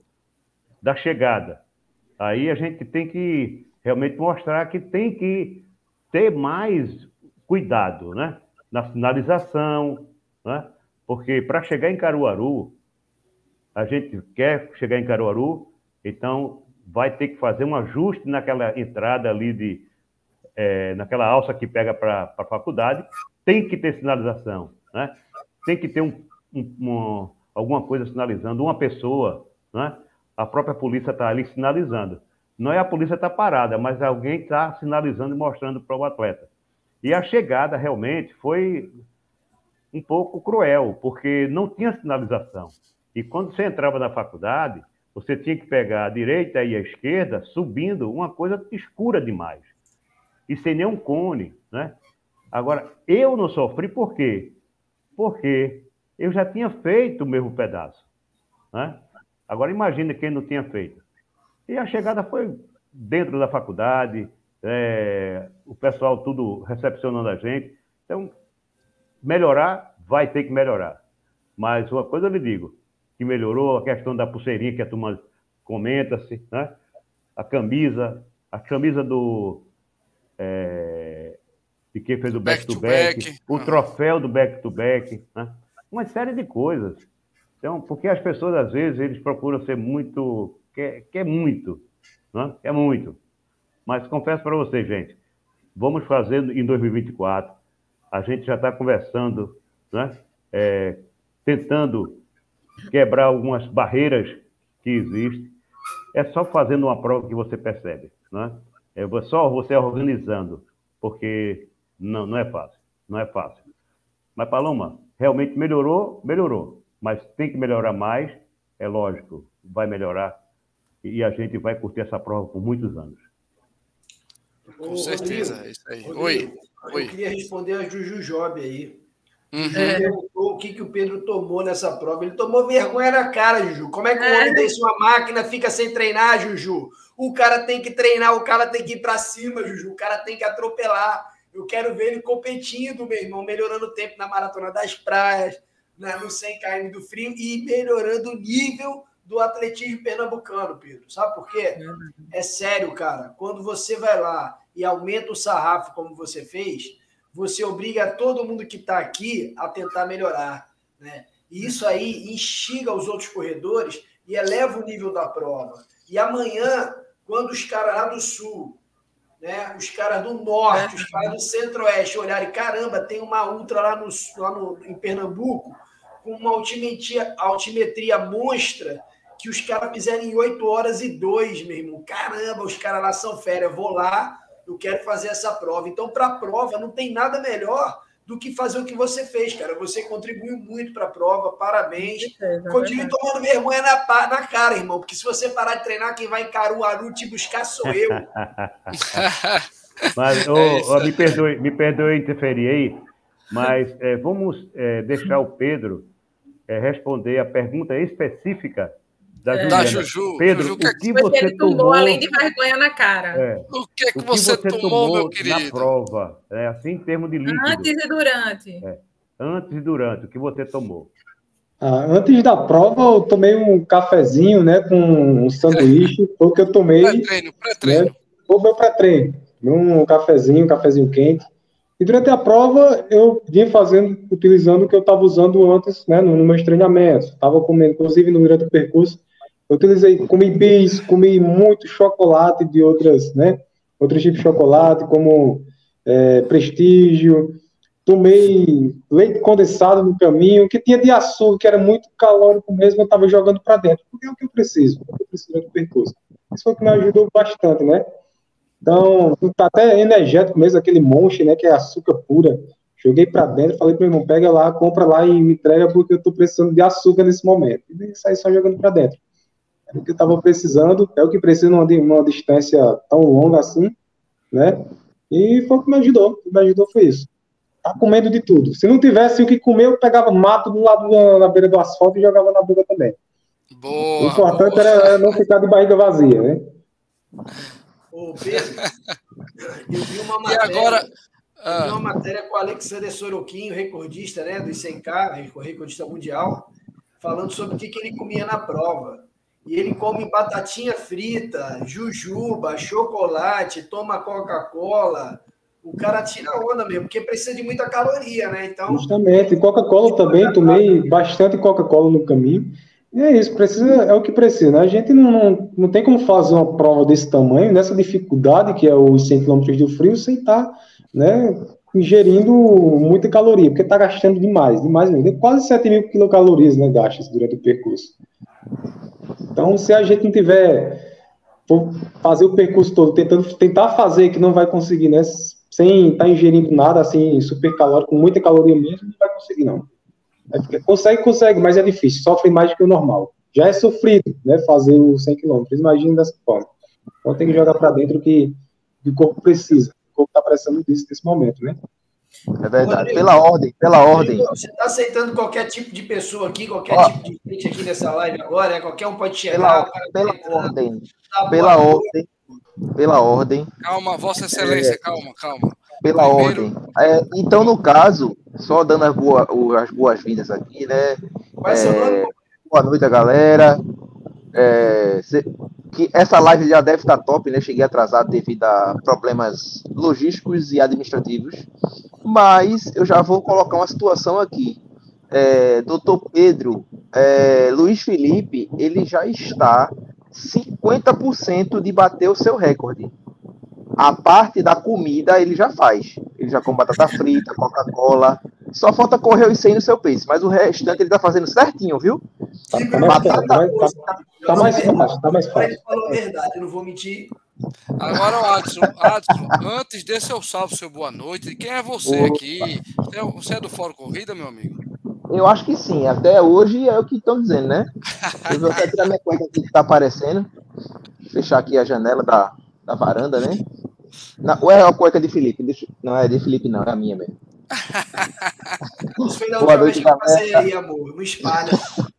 da chegada. Aí a gente tem que realmente mostrar que tem que ter mais cuidado né? na sinalização, né? porque para chegar em Caruaru, a gente quer chegar em Caruaru, então vai ter que fazer um ajuste naquela entrada ali de é, naquela alça que pega para a faculdade, tem que ter sinalização, né? Tem que ter um, um, alguma coisa sinalizando, uma pessoa, né? A própria polícia está ali sinalizando. Não é a polícia está parada, mas alguém está sinalizando e mostrando para o atleta. E a chegada realmente foi um pouco cruel, porque não tinha sinalização. E quando você entrava na faculdade, você tinha que pegar a direita e a esquerda subindo uma coisa escura demais. E sem nenhum cone, né? Agora, eu não sofri por quê? Porque eu já tinha feito o mesmo pedaço. Né? Agora, imagine quem não tinha feito. E a chegada foi dentro da faculdade, é, o pessoal tudo recepcionando a gente. Então, melhorar, vai ter que melhorar. Mas uma coisa eu lhe digo, que melhorou, a questão da pulseirinha que a turma comenta-se, né? A camisa, a camisa do... É, de quem fez o back-to-back, back, o ah. troféu do back-to-back, né? uma série de coisas. Então, porque as pessoas, às vezes, eles procuram ser muito... quer, quer muito, né? quer muito. Mas confesso para vocês, gente, vamos fazer em 2024. A gente já está conversando, né? É, tentando quebrar algumas barreiras que existem. É só fazendo uma prova que você percebe, né? É só você organizando, porque não, não é fácil, não é fácil. Mas, Paloma, realmente melhorou, melhorou. Mas tem que melhorar mais, é lógico, vai melhorar. E a gente vai curtir essa prova por muitos anos. Com certeza, é isso aí. Rodrigo, Oi. Eu Oi. queria responder a Juju Job aí. Uhum. O que, que o Pedro tomou nessa prova? Ele tomou vergonha na cara, Juju. Como é que é. homem desse, uma máquina, fica sem treinar, Juju? O cara tem que treinar, o cara tem que ir para cima, Juju. O cara tem que atropelar. Eu quero ver ele competindo, meu irmão, melhorando o tempo na maratona das praias, na, no 100 km do frio e melhorando o nível do atletismo pernambucano, Pedro. Sabe por quê? É sério, cara. Quando você vai lá e aumenta o sarrafo como você fez, você obriga todo mundo que está aqui a tentar melhorar, né? E isso aí instiga os outros corredores e eleva o nível da prova. E amanhã, quando os caras lá do sul né? Os caras do norte, os caras do centro-oeste olharem, caramba, tem uma ultra lá, no, lá no, em Pernambuco com uma altimetria, altimetria monstra que os caras fizeram em 8 horas e 2, meu irmão. Caramba, os caras lá são férias. Eu vou lá, eu quero fazer essa prova. Então, para a prova, não tem nada melhor do que fazer o que você fez, cara. Você contribuiu muito para a prova, parabéns. É Continue tomando vergonha na, na cara, irmão, porque se você parar de treinar, quem vai em Caruaru te buscar sou eu. *laughs* *laughs* mas, oh, é oh, me, perdoe, me perdoe interferir aí, mas é, vamos é, deixar o Pedro é, responder a pergunta específica da, é. da Juju. Pedro, Juju, o que, que você tomou, tomou, além de vergonha na cara? É, o que, que, o que você, você, tomou, meu querido? Na prova, é, assim em termos de líquido. Antes e durante. É, antes e durante, o que você tomou? Ah, antes da prova, eu tomei um cafezinho, né, com um sanduíche, foi o que eu tomei. Pré-treino, pré-treino. Né, foi o meu pré-treino. Um cafezinho, um cafezinho quente. E durante a prova, eu vim fazendo, utilizando o que eu estava usando antes, né, nos meus treinamentos. Estava comendo, inclusive, durante o percurso, eu utilizei, comi bis, comi muito chocolate de outras, né? Outros tipos de chocolate, como é, Prestígio. Tomei leite condensado no caminho, que tinha de açúcar, que era muito calórico mesmo, eu estava jogando para dentro. Porque é o que eu preciso, é o que eu preciso do percurso. Isso foi o que me ajudou bastante, né? Então, tá até energético mesmo, aquele monte, né, que é açúcar pura. Joguei para dentro, falei para meu irmão, pega lá, compra lá e me entrega porque eu tô precisando de açúcar nesse momento. E saí só jogando para dentro. Era o que eu tava precisando, é o que precisa numa, numa distância tão longa assim, né? E foi o que me ajudou. O que me ajudou foi isso. Tá comendo de tudo. Se não tivesse o que comer, eu pegava mato do lado da, na beira do asfalto e jogava na boca também. Boa, o importante boa. era não ficar de barriga vazia, né? Ô, Pedro, eu vi uma matéria. E agora. Ah. uma matéria com o Alexander Soroquinho, recordista né, do 100K, recordista mundial, falando sobre o que, que ele comia na prova. E ele come batatinha frita, jujuba, chocolate, toma Coca-Cola. O cara tira onda mesmo, porque precisa de muita caloria, né? Então. Justamente. Coca-Cola também, tomei bastante Coca-Cola no caminho. E é isso, precisa, é o que precisa, né? A gente não, não, não tem como fazer uma prova desse tamanho, nessa dificuldade, que é os 100 km do frio, sem estar, tá, né, ingerindo muita caloria, porque está gastando demais, demais mesmo. Quase 7 mil quilocalorias, né, gastas durante o percurso. Então, se a gente não tiver fazer o percurso todo, tentando tentar fazer que não vai conseguir, né, sem estar tá ingerindo nada assim super calórico, com muita caloria mesmo, não vai conseguir não. É consegue, consegue, mas é difícil, sofre mais do que o normal. Já é sofrido, né, fazer os 100 km, imagina dessa forma. Então tem que jogar para dentro que, que o corpo precisa, o corpo está precisando disso nesse momento, né? É verdade. Pela ordem, pela ordem. Você está aceitando qualquer tipo de pessoa aqui, qualquer Ó, tipo de gente aqui nessa live agora? É, qualquer um pode chegar. Pela, pela ordem. Tá pela ordem. Pela ordem. Calma, Vossa Excelência, é, calma, calma. Pela Primeiro... ordem. É, então, no caso, só dando as, boas as boas-vindas aqui, né? É, boa noite, galera. É, cê, que essa live já deve estar top, né? Cheguei atrasado devido a problemas logísticos e administrativos. Mas eu já vou colocar uma situação aqui. É, Doutor Pedro, é, Luiz Felipe, ele já está 50% de bater o seu recorde. A parte da comida ele já faz. Ele já come batata frita, Coca-Cola. Só falta correr os 100 no seu peso. Mas o restante ele tá fazendo certinho, viu? Tá, tá mais, batata, tá, tá, tá mais fácil, tá mais fácil. Ele falou a verdade, não vou mentir. Agora, Adson, Adson, antes desse eu salvo seu boa noite. Quem é você aqui? Você é do Fórum Corrida, meu amigo? Eu acho que sim. Até hoje é o que estão dizendo, né? *laughs* Eu vou até tirar minha cueca aqui que tá aparecendo. Fechar aqui a janela da, da varanda, né? Não, ou é a cueca de Felipe? Não, é de Felipe, não, é a minha mesmo. Boa noite, galera. Aí, amor. Não espalha.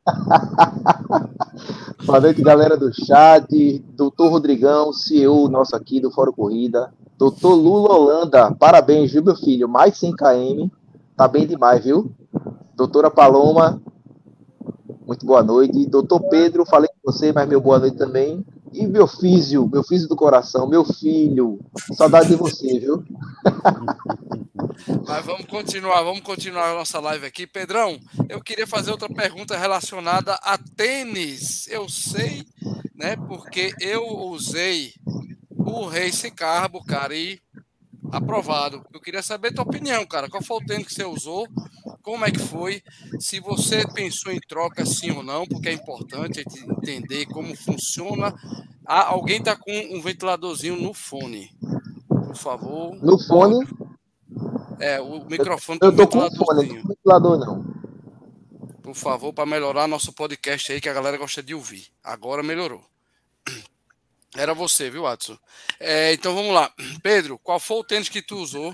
*laughs* Boa noite, galera do chat. Doutor Rodrigão, CEO nosso aqui do Fórum Corrida. Doutor Lula Holanda, parabéns, viu, meu filho? Mais 100 km. Tá bem demais, viu? Doutora Paloma, muito boa noite. Doutor Pedro, falei com você, mas meu boa noite também. E meu físio, meu físio do coração, meu filho. Saudade de você, viu? Mas vamos continuar, vamos continuar a nossa live aqui. Pedrão, eu queria fazer outra pergunta relacionada a tênis. Eu sei, né, porque eu usei o Race Carbo, cara, e aprovado. Eu queria saber a tua opinião, cara. Qual foi o tênis que você usou? Como é que foi? Se você pensou em troca sim ou não, porque é importante entender como funciona. Ah, alguém está com um ventiladorzinho no fone. Por favor. No fone? É, o microfone eu, eu tô com fone, não ventilador não. Por favor, para melhorar nosso podcast aí, que a galera gosta de ouvir. Agora melhorou. Era você, viu, Watson? É, então vamos lá. Pedro, qual foi o tênis que tu usou?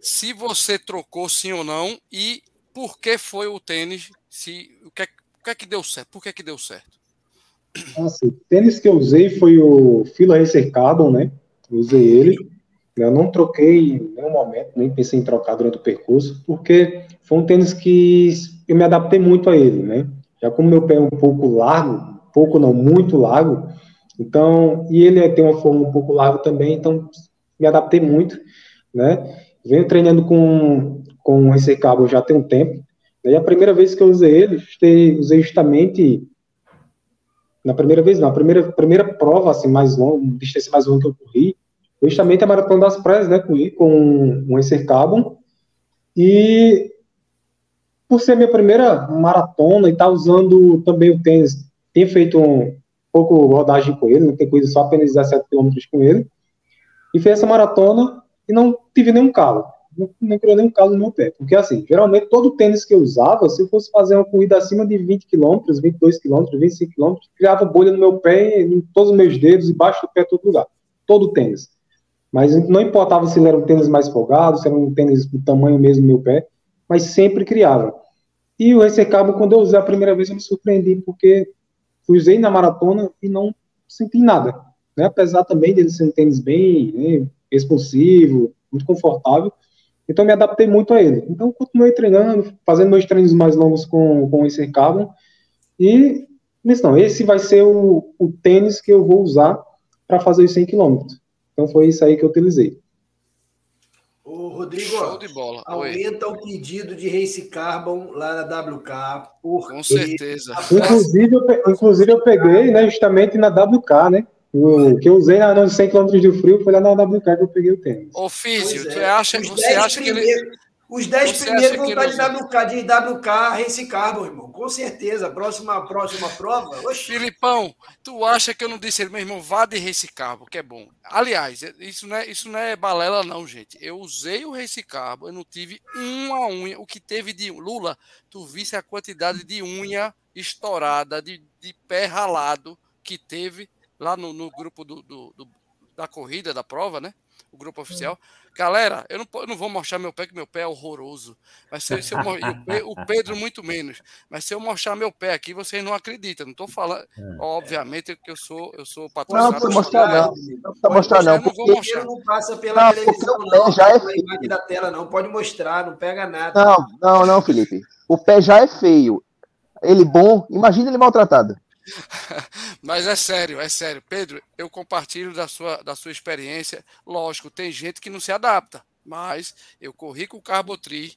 Se você trocou sim ou não e por que foi o tênis? Se, o, que é, o que é que deu certo? Por que é que deu certo? O tênis que eu usei foi o Fila Racer Carbon, né? usei ele. Eu não troquei em nenhum momento, nem pensei em trocar durante o percurso, porque foi um tênis que eu me adaptei muito a ele, né? Já como meu pé é um pouco largo, pouco não, muito largo, então, e ele tem uma forma um pouco larga também, então me adaptei muito, né? Venho treinando com, com esse cabo já tem um tempo, e a primeira vez que eu usei ele, usei justamente na primeira vez, não, a primeira, primeira prova, assim, mais longa, distância mais longa que eu corri, justamente a Maratona das Praias, né, com, com um Acer Carbon, e por ser minha primeira maratona e estar tá usando também o tênis, tenho feito um, pouco rodagem com ele, não tem coisa só apenas 17 km com ele. e fiz essa maratona e não tive nenhum calo. Não, não criou nenhum calo no meu pé. Porque, assim, geralmente todo tênis que eu usava, se eu fosse fazer uma corrida acima de 20 km, 22 km, 25 km, criava bolha no meu pé, em todos os meus dedos, embaixo do pé, todo lugar. Todo tênis. Mas não importava se ele era um tênis mais folgado, se era um tênis do tamanho mesmo do meu pé, mas sempre criava. E o Racer Carbon, quando eu usei a primeira vez, eu me surpreendi, porque usei na maratona e não senti nada. Né? Apesar também dele ser um tênis bem né, responsivo, muito confortável, então me adaptei muito a ele. Então continuei treinando, fazendo meus treinos mais longos com, com esse Carbon, e mas não, esse vai ser o, o tênis que eu vou usar para fazer os 100 km. Então foi isso aí que eu utilizei. Ô, Rodrigo, Show de bola. aumenta Oi. o pedido de Race Carbon lá na WK. Com certeza. Inclusive eu, inclusive, eu peguei né, justamente na WK, né? O que eu usei na, nos 100 km de frio foi lá na WK que eu peguei o tênis. Ô, Físio, é. você acha, você acha que ele. Os 10 primeiros vão estar de WK, de WK Race Carbon, irmão. Com certeza. Próxima, próxima prova. Oxi. Filipão, tu acha que eu não disse meu irmão, vá de Race Carbon, que é bom. Aliás, isso não é, isso não é balela, não, gente. Eu usei o Race Carbon, eu não tive uma unha. O que teve de. Lula, tu visse a quantidade de unha estourada, de, de pé ralado que teve lá no, no grupo do, do, do, da corrida, da prova, né? O grupo oficial. Galera, eu não, eu não vou mostrar meu pé, que meu pé é horroroso. Mas se, se eu, o Pedro, muito menos. Mas se eu mostrar meu pé aqui, vocês não acreditam. Não estou falando, é. obviamente, que eu sou, eu sou patrocinado. Não, não mostrar, não. Não pode mostrar, não. Porque... Não, vou mostrar. não passa pela não, televisão, não. Já é feio. da tela, não. Pode mostrar, não pega nada. Não, não, não, Felipe. O pé já é feio. Ele bom, imagina ele maltratado. *laughs* Mas é sério, é sério. Pedro, eu compartilho da sua, da sua experiência. Lógico, tem gente que não se adapta, mas eu corri com o Carbotri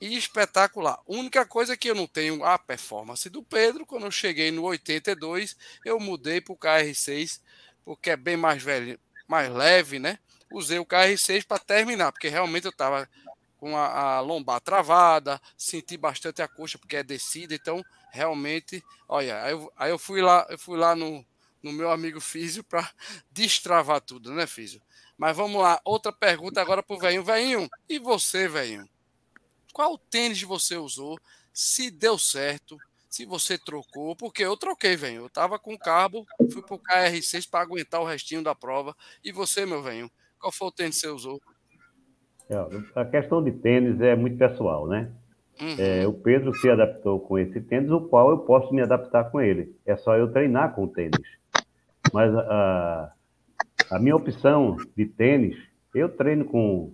e espetacular. Única coisa que eu não tenho a performance do Pedro, quando eu cheguei no 82, eu mudei para o KR6, porque é bem mais velho, mais leve, né? Usei o KR6 para terminar, porque realmente eu estava com a, a, lombar travada, senti bastante a coxa porque é descida, então realmente, olha, aí eu, aí eu fui lá, eu fui lá no, no meu amigo Físio para *laughs* destravar tudo, né, Físio? Mas vamos lá, outra pergunta agora pro velhinho. Velhinho, e você, velhinho? Qual tênis você usou? Se deu certo, se você trocou, porque eu troquei, velho. Eu tava com carbo, fui pro KR6 para aguentar o restinho da prova. E você, meu velho, qual foi o tênis que você usou? É, a questão de tênis é muito pessoal, né? Uhum. É, o Pedro se adaptou com esse tênis, o qual eu posso me adaptar com ele. É só eu treinar com o tênis. Mas a, a minha opção de tênis, eu treino com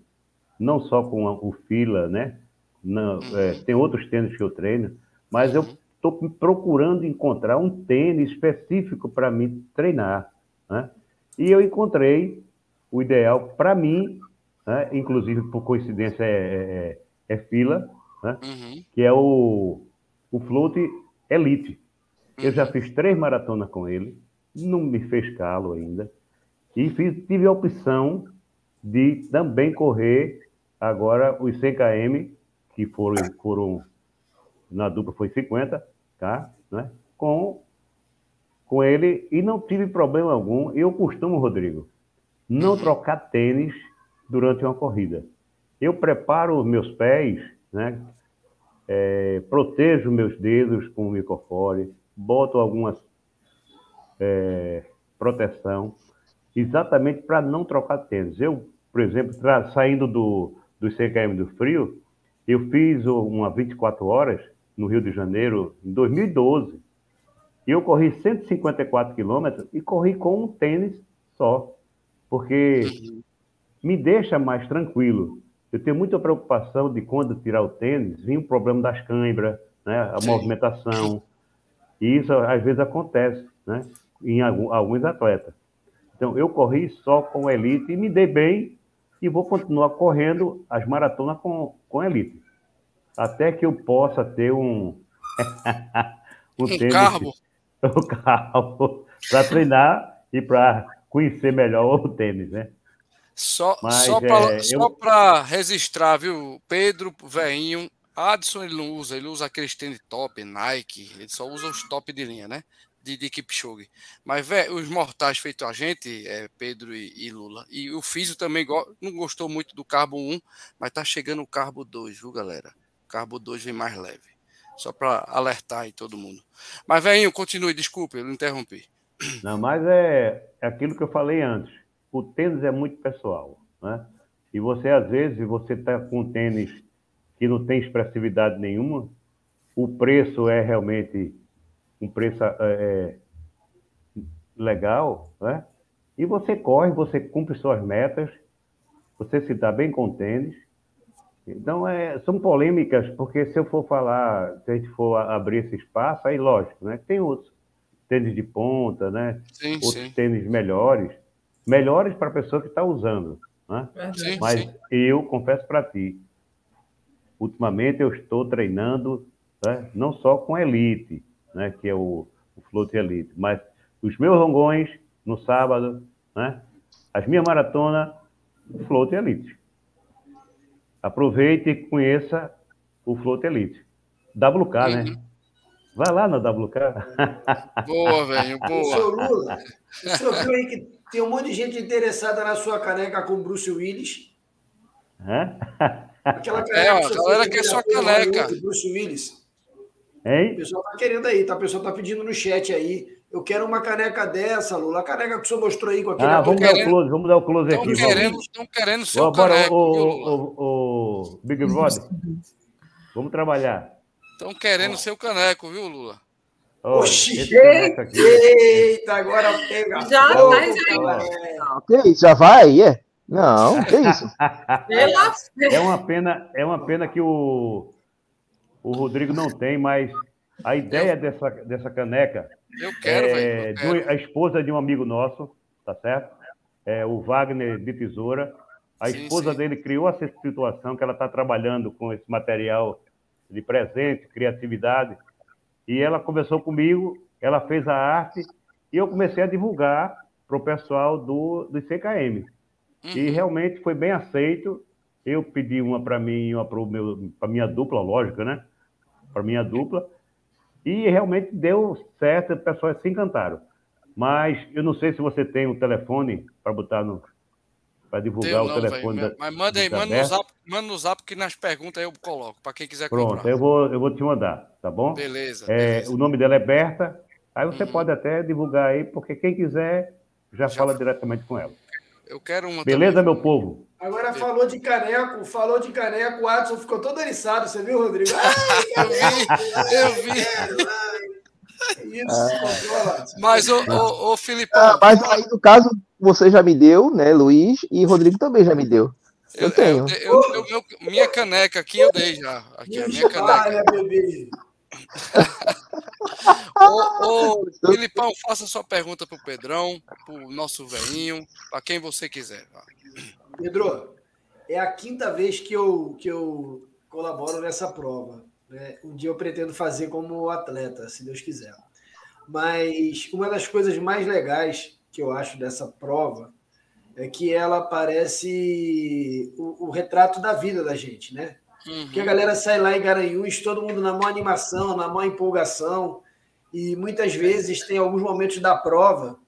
não só com o fila, né? Não, é, uhum. tem outros tênis que eu treino, mas eu estou procurando encontrar um tênis específico para mim treinar, né? E eu encontrei o ideal para mim né? inclusive por coincidência é, é, é fila, né? uhum. que é o, o Float Elite. Uhum. Eu já uhum. fiz três maratonas com ele, não me fez calo ainda, e fiz, tive a opção de também correr agora os 100 km, que foram, foram na dupla foi 50, tá? Né? Com, com ele, e não tive problema algum. Eu costumo, Rodrigo, não uhum. trocar tênis durante uma corrida. Eu preparo os meus pés, né? É, protejo meus dedos com o microfone, boto algumas é, proteção, exatamente para não trocar tênis. Eu, por exemplo, saindo do, do CKM do frio, eu fiz uma 24 horas no Rio de Janeiro em 2012. E eu corri 154 quilômetros e corri com um tênis só, porque me deixa mais tranquilo. Eu tenho muita preocupação de quando tirar o tênis, vir o problema das câimbras, né, a Sim. movimentação. E isso às vezes acontece né, em alguns atletas. Então, eu corri só com elite e me dei bem e vou continuar correndo as maratonas com, com elite. Até que eu possa ter um. *laughs* um, um tênis, carro. *laughs* Um carro para treinar e para conhecer melhor o tênis, né? Só, Mas, só para é, eu... registrar, viu? Pedro, veinho, Adson ele não usa, ele usa aqueles tênis top, Nike, ele só usa os top de linha, né? de, de Kipchoge. Mas, velho, os mortais feito a gente, é, Pedro e, e, Lula. E o Físio também go não gostou muito do Carbo 1, mas tá chegando o Carbo 2, viu, galera? O Carbo 2 vem mais leve. Só para alertar aí todo mundo. Mas, velhinho, continue, desculpe, eu interrompi. Não, mas é, é aquilo que eu falei antes. O tênis é muito pessoal, né? E você, às vezes, você está com um tênis que não tem expressividade nenhuma, o preço é realmente um preço é, é, legal, né? E você corre, você cumpre suas metas, você se dá bem com o tênis. Então, é, são polêmicas, porque se eu for falar, se a gente for abrir esse espaço, aí lógico, né? Tem outros tênis de ponta, né? Sim, outros sim. tênis melhores, melhores para a pessoa que está usando, né? Sim, Mas eu confesso para ti, ultimamente eu estou treinando, né? não só com elite, né, que é o, o float elite. Mas os meus longões no sábado, né, as minhas maratonas, o float elite. Aproveite e conheça o float elite. WK, né? uhum. né? Vai lá na WK. Boa, velho, boa. Seu Lula, o senhor viu aí que tem um monte de gente interessada na sua caneca com Bruce Willis? Hã? Aquela caneca é, ó, a galera quer sua caneca. Bruce Willis. Hein? O pessoal tá querendo aí, tá? O pessoal tá pedindo no chat aí. Eu quero uma caneca dessa, Lula. A caneca que o senhor mostrou aí com aquele. Ah, vamos dar o close, vamos dar o close aqui. Estão querendo seu Bora, caneca. O, o, o, Big Brother. Vamos trabalhar. Estão querendo seu caneco, viu, Lula? Oh, Oxi! Eita, eita, agora pega. Já fogo, aí. Que isso? Já vai? É? Não, que isso? *laughs* é uma pena, é uma pena que o o Rodrigo não tem, mas a ideia eu... dessa, dessa caneca eu quero, é a esposa de um amigo nosso, tá certo? É, o Wagner de Tesoura. A sim, esposa sim. dele criou essa situação que ela está trabalhando com esse material de presente, criatividade. E ela conversou comigo, ela fez a arte e eu comecei a divulgar para o pessoal do, do CKM. Uhum. E realmente foi bem aceito. Eu pedi uma para mim e uma para minha dupla, lógico, né? para minha dupla. E realmente deu certo, as pessoas se encantaram. Mas eu não sei se você tem um telefone para botar no. Para divulgar não, o telefone. Véio, da, mas manda aí, manda no, zap, manda no zap que nas perguntas eu coloco, para quem quiser Pronto, comprar. eu vou, eu vou te mandar, tá bom? Beleza, é, beleza. O nome dela é Berta. Aí você uhum. pode até divulgar aí, porque quem quiser já, já fala diretamente com ela. Eu quero uma. Beleza, também. meu povo? Agora falou de caneco, falou de caneco, o Adson ficou todo eriçado, você viu, Rodrigo? Ai, *laughs* eu vi, eu vi. Isso, ah. Mas, ô, ô, ô Filipão. Ah, mas aí, no caso, você já me deu, né, Luiz? E Rodrigo também já me deu. Eu, eu tenho. Eu, eu, meu, minha caneca aqui eu dei já. Aqui, a minha caneca. bebê. ô, ô, Filipão, faça sua pergunta pro Pedrão, pro nosso velhinho, para quem você quiser. Pedro, é a quinta vez que eu, que eu colaboro nessa prova. Né? Um dia eu pretendo fazer como atleta, se Deus quiser. Mas uma das coisas mais legais que eu acho dessa prova é que ela parece o, o retrato da vida da gente, né? Uhum. Porque a galera sai lá em Garanhuns, todo mundo na maior animação, na maior empolgação, e muitas vezes tem alguns momentos da prova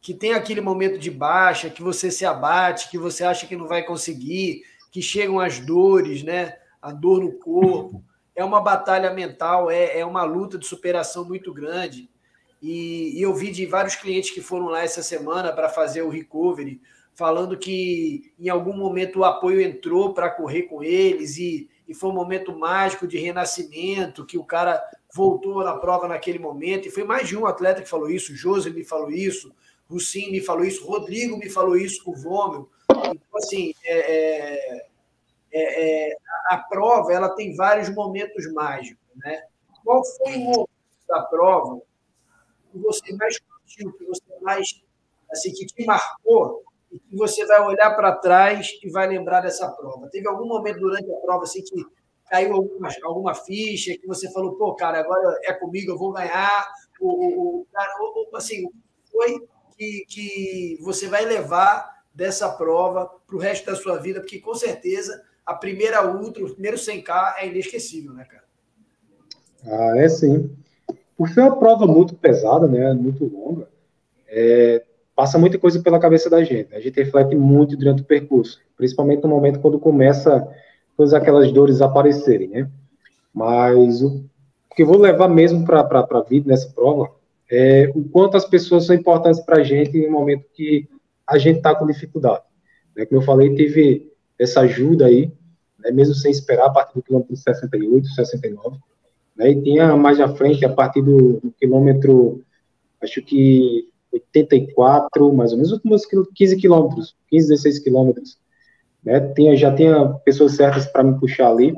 que tem aquele momento de baixa, que você se abate, que você acha que não vai conseguir, que chegam as dores, né? A dor no corpo. É uma batalha mental, é, é uma luta de superação muito grande. E, e eu vi de vários clientes que foram lá essa semana para fazer o recovery, falando que em algum momento o apoio entrou para correr com eles e, e foi um momento mágico de renascimento, que o cara voltou na prova naquele momento. E foi mais de um atleta que falou isso, o José me falou isso, Russim me falou isso, Rodrigo me falou isso, o Vômio. Então, assim, é, é, é, é, a prova ela tem vários momentos mágicos. Né? Qual foi o momento da prova que você mais curtiu, que você mais, assim, que te marcou e que você vai olhar para trás e vai lembrar dessa prova? Teve algum momento durante a prova assim que caiu alguma, alguma ficha, que você falou, pô, cara, agora é comigo, eu vou ganhar, o, o, o cara, assim, foi que, que você vai levar dessa prova para o resto da sua vida, porque com certeza a primeira ultra, o primeiro 100K é inesquecível, né, cara? Ah, é sim. por ser uma prova muito pesada, né, muito longa, é, passa muita coisa pela cabeça da gente. A gente reflete muito durante o percurso, principalmente no momento quando começa todas aquelas dores aparecerem, né? Mas o que eu vou levar mesmo para a vida nessa prova é o quanto as pessoas são importantes para a gente no momento que a gente está com dificuldade. Né? Como eu falei, teve essa ajuda aí, né? mesmo sem esperar, a partir do quilômetro 68, 69, né? e tinha mais à frente, a partir do, do quilômetro, acho que 84, mais ou menos, os últimos 15 quilômetros, 15, 16 quilômetros, né? Tinha, já tinha pessoas certas para me puxar ali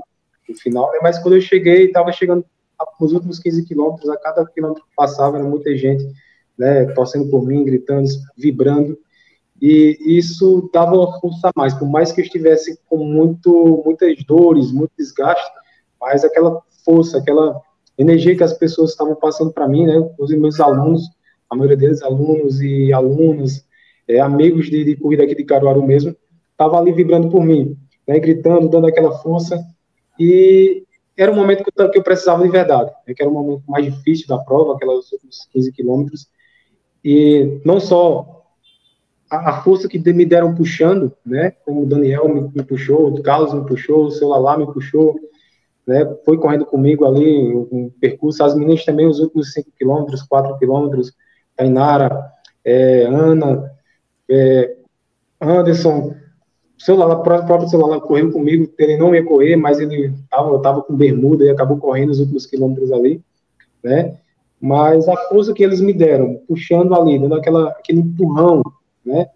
no final, né? mas quando eu cheguei, estava chegando nos últimos 15 quilômetros, a cada quilômetro que passava, era muita gente, né, torcendo por mim, gritando, vibrando, e isso dava uma força a mais, por mais que eu estivesse com muito, muitas dores, muito desgaste, mas aquela força, aquela energia que as pessoas estavam passando para mim, né, os meus alunos, a maioria deles alunos e alunas, é, amigos de, de, corrida aqui de Caruaru mesmo, estavam ali vibrando por mim, né, gritando, dando aquela força, e era um momento que eu, que eu precisava de verdade, né, que era o momento mais difícil da prova, aquelas últimos 15 quilômetros, e não só a, força que me deram puxando, né, como o Daniel me, me puxou, o Carlos me puxou, o seu Lalá me puxou, né, foi correndo comigo ali um percurso, as meninas também, os últimos 5 quilômetros, 4 quilômetros, Tainara, é, Ana, é, Anderson, o celular, o próprio celular correu comigo, ele não ia correr, mas ele estava eu tava com bermuda e acabou correndo os últimos quilômetros ali, né? Mas a força que eles me deram, puxando ali, dando aquela, aquele empurrão, né?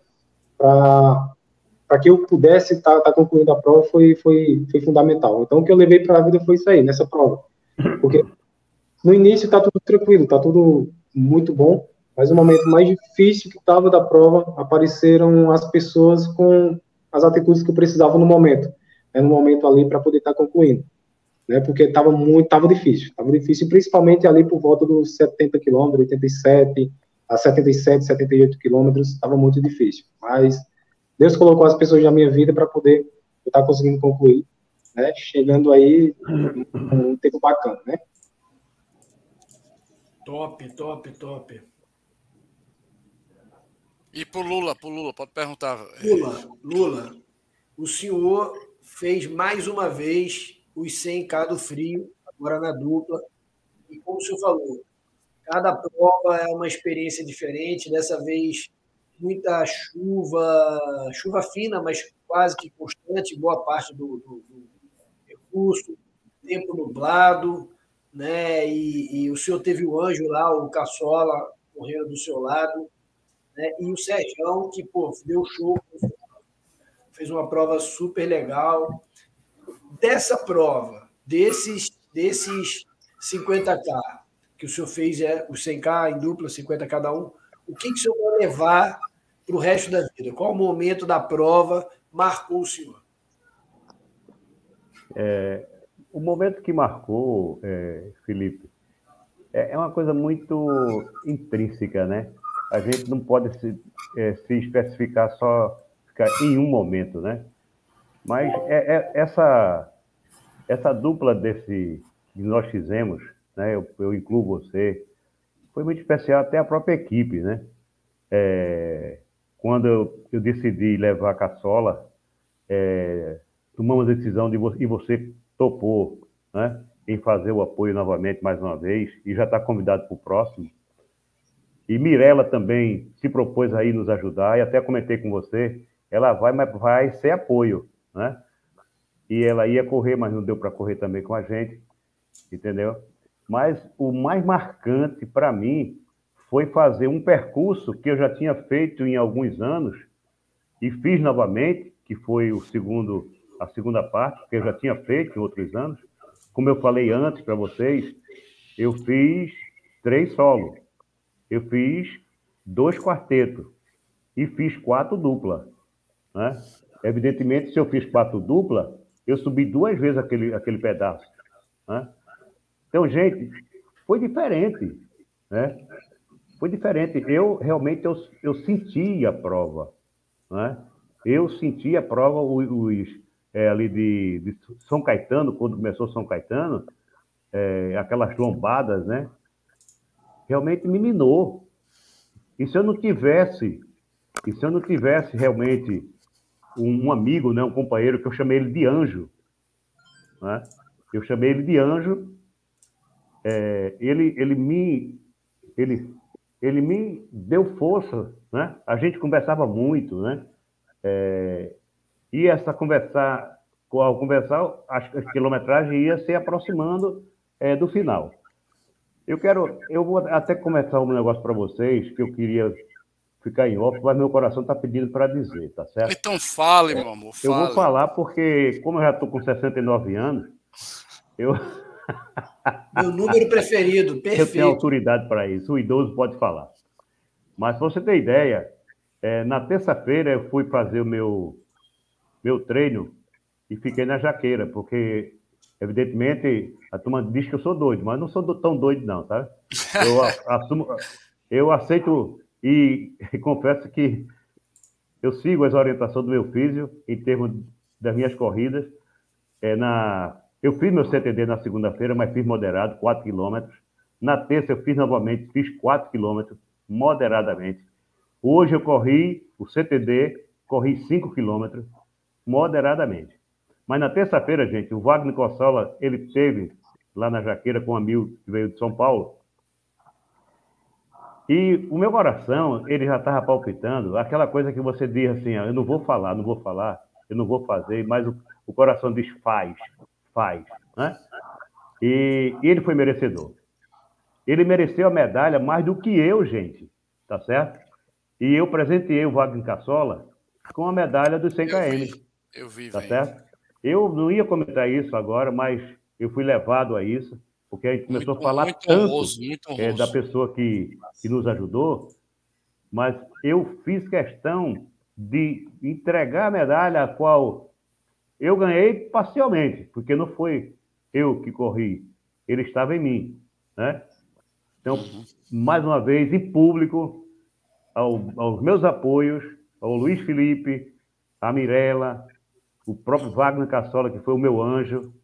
Para que eu pudesse estar tá, tá concluindo a prova foi, foi, foi fundamental. Então, o que eu levei para a vida foi isso aí, nessa prova. Porque no início está tudo tranquilo, está tudo muito bom, mas o momento mais difícil que estava da prova, apareceram as pessoas com as atitudes que eu precisava no momento, né, no momento ali para poder estar tá concluindo, né, porque estava muito, estava difícil, estava difícil, principalmente ali por volta dos 70 quilômetros, 87 a 77, 78 quilômetros, estava muito difícil, mas Deus colocou as pessoas na minha vida para poder estar tá conseguindo concluir, né, chegando aí um tempo bacana, né. Top, top, top. E para Lula, para Lula, pode perguntar. Lula, Lula, o senhor fez mais uma vez os 100K do frio, agora na dupla. E como o senhor falou, cada prova é uma experiência diferente. Dessa vez, muita chuva, chuva fina, mas quase que constante, boa parte do, do, do tempo nublado, né? E, e, o senhor teve o anjo lá, o Caçola, correndo do seu lado né? E o Sérgio, que pô, deu show, fez uma prova super legal. Dessa prova, desses, desses 50K que o senhor fez, é, os 100K em dupla, 50 cada um, o que, que o senhor vai levar para o resto da vida? Qual momento da prova marcou o senhor? É, o momento que marcou, é, Felipe, é, é uma coisa muito intrínseca, né? a gente não pode se, é, se especificar só ficar em um momento, né? Mas é, é, essa, essa dupla desse que nós fizemos, né? Eu, eu, incluo você, foi muito especial até a própria equipe, né? É, quando eu, eu, decidi levar a caçola, é, tomamos a decisão de e você topou, né? Em fazer o apoio novamente mais uma vez e já está convidado para o próximo. E Mirella também se propôs aí nos ajudar, e até comentei com você, ela vai, mas vai ser apoio, né? E ela ia correr, mas não deu para correr também com a gente, entendeu? Mas o mais marcante para mim foi fazer um percurso que eu já tinha feito em alguns anos e fiz novamente, que foi o segundo, a segunda parte, que eu já tinha feito em outros anos. Como eu falei antes para vocês, eu fiz três solos eu fiz dois quartetos e fiz quatro dupla. Né? Evidentemente, se eu fiz quatro dupla, eu subi duas vezes aquele, aquele pedaço. Né? Então, gente, foi diferente. Né? Foi diferente. Eu realmente eu, eu senti a prova. Né? Eu senti a prova, os, é, ali de, de, São Caetano, quando começou São Caetano, é, aquelas lombadas, né? realmente me minou. E se eu não tivesse, e se eu não tivesse realmente um, um amigo, né, um companheiro, que eu chamei ele de anjo, né? eu chamei ele de anjo, é, ele, ele, me, ele, ele me deu força, né? a gente conversava muito, né? É, e essa conversar, ao conversar, a quilometragem ia se aproximando é, do final. Eu quero, eu vou até começar um negócio para vocês que eu queria ficar em off, mas meu coração está pedindo para dizer, tá certo? Então fale, meu amor. Fale. Eu vou falar porque, como eu já estou com 69 anos, eu. *laughs* Meu número preferido, perfeito. *laughs* Eu tenho autoridade para isso, o idoso pode falar. Mas, para você ter ideia, é, na terça-feira eu fui fazer o meu, meu treino e fiquei na jaqueira, porque, evidentemente, a turma diz que eu sou doido, mas não sou tão doido, não, tá? Eu, *laughs* assumo, eu aceito e, e confesso que eu sigo as orientações do meu físio em termos das minhas corridas. É, na, eu fiz meu CTD na segunda-feira, mas fiz moderado, 4 quilômetros. Na terça eu fiz novamente, fiz 4 quilômetros, moderadamente. Hoje eu corri o CTD, corri 5 quilômetros, moderadamente. Mas na terça-feira, gente, o Wagner Cossola, ele teve lá na Jaqueira com um amigo que veio de São Paulo. E o meu coração, ele já estava palpitando, aquela coisa que você diz assim, eu não vou falar, não vou falar, eu não vou fazer, mas o, o coração diz faz, faz, né? E, ele foi merecedor. Ele mereceu a medalha mais do que eu, gente, tá certo? E eu presenteei o Wagner Cassola com a medalha dos 100 km. Eu vi, tá certo? Eu não ia comentar isso agora, mas eu fui levado a isso, porque a gente começou muito, a falar tanto honroso, é, da pessoa que, que nos ajudou, mas eu fiz questão de entregar a medalha a qual eu ganhei parcialmente, porque não foi eu que corri, ele estava em mim, né? Então, uhum. mais uma vez, em público, ao, aos meus apoios, ao Luiz Felipe, a Mirella, o próprio Wagner Cassola, que foi o meu anjo,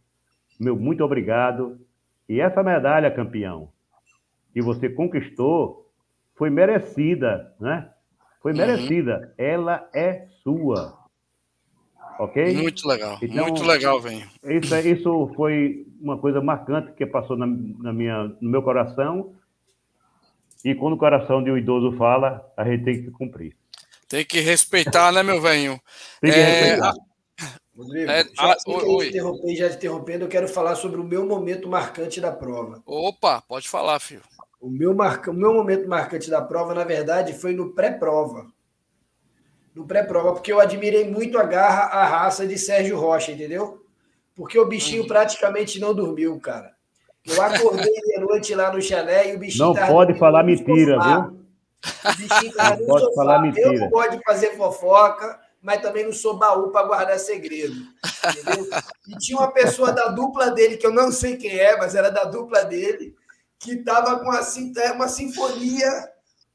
meu muito obrigado. E essa medalha, campeão, que você conquistou, foi merecida, né? Foi uhum. merecida. Ela é sua. Ok? Muito legal. Então, muito legal, velho. Isso, isso foi uma coisa marcante que passou na, na, minha, no meu coração. E quando o coração de um idoso fala, a gente tem que cumprir. Tem que respeitar, né, meu velho? *laughs* Tem que é, respeitar. Rodrigo, é, já, a, oi, interromper, já interrompendo, eu quero falar sobre o meu momento marcante da prova. Opa, pode falar, filho. O meu, marca, o meu momento marcante da prova, na verdade, foi no pré-prova. No pré-prova, porque eu admirei muito a garra, a raça de Sérgio Rocha, entendeu? Porque o bichinho praticamente não dormiu, cara. Eu acordei de noite lá no chalé e o bichinho. Não pode falar mentira, sofá. viu? O bichinho tava não pode sofá. falar mentira. Eu não gosto de fazer fofoca mas também não sou baú para guardar segredo. Entendeu? E tinha uma pessoa da dupla dele, que eu não sei quem é, mas era da dupla dele, que estava com assim, uma sinfonia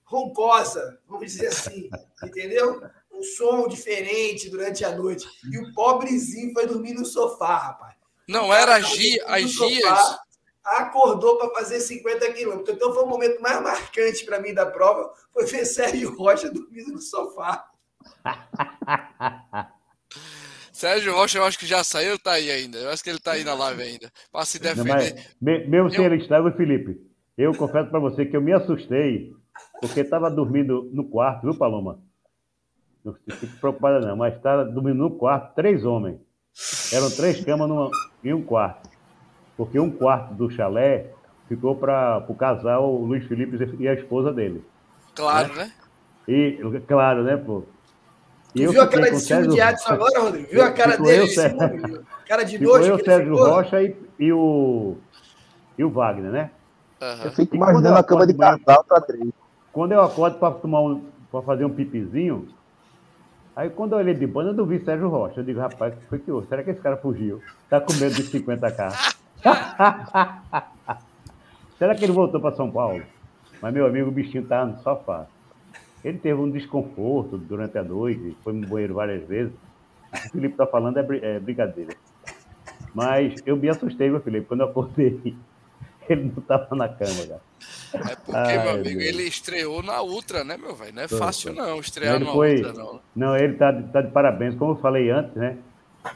roncosa, vamos dizer assim, entendeu? Um som diferente durante a noite. E o pobrezinho foi dormir no sofá, rapaz. Não, era as Gias. Acordou para fazer 50 quilômetros. Então foi o momento mais marcante para mim da prova, foi ver Sérgio Rocha dormindo no sofá. *laughs* Sérgio Rocha, eu acho que já saiu, tá aí ainda. Eu acho que ele tá aí na live ainda. Para se defender. Mas, mesmo sem ele estar, Felipe, eu confesso para você que eu me assustei, porque estava dormindo no quarto, viu, Paloma? Não fique preocupada, não, mas estava dormindo no quarto, três homens. Eram três camas numa, em um quarto. Porque um quarto do chalé ficou para o casal, o Luiz Felipe e a esposa dele. Claro, né? né? E, claro, né, pô? Tu viu a cara de cima de Adson agora, Rodrigo? Viu a cara dele? Eu, Sérgio, cara de nojo. Eu, Sérgio Rocha e, e, o, e o Wagner, né? Uhum. Eu fico imaginando a cama de casal para três. Quando eu acordo para tomar um, para fazer um pipizinho, aí quando eu olhei de banda, eu vi Sérgio Rocha. Eu digo, rapaz, o que foi que houve? Será que esse cara fugiu? Tá com medo de 50k. *laughs* Será que ele voltou para São Paulo? Mas meu amigo, o bichinho tá no sofá. Ele teve um desconforto durante a noite, foi no banheiro várias vezes. O que o Felipe está falando é, é, brincadeira. Mas eu me assustei, meu Felipe, quando eu acordei. *laughs* Ele não estava na cama, cara. É porque, Ai, meu amigo, Deus. ele estreou na Ultra, né, meu velho? Não é fácil, não, estrear na foi... Ultra, não. Não, ele tá, tá de parabéns. Como eu falei antes, né?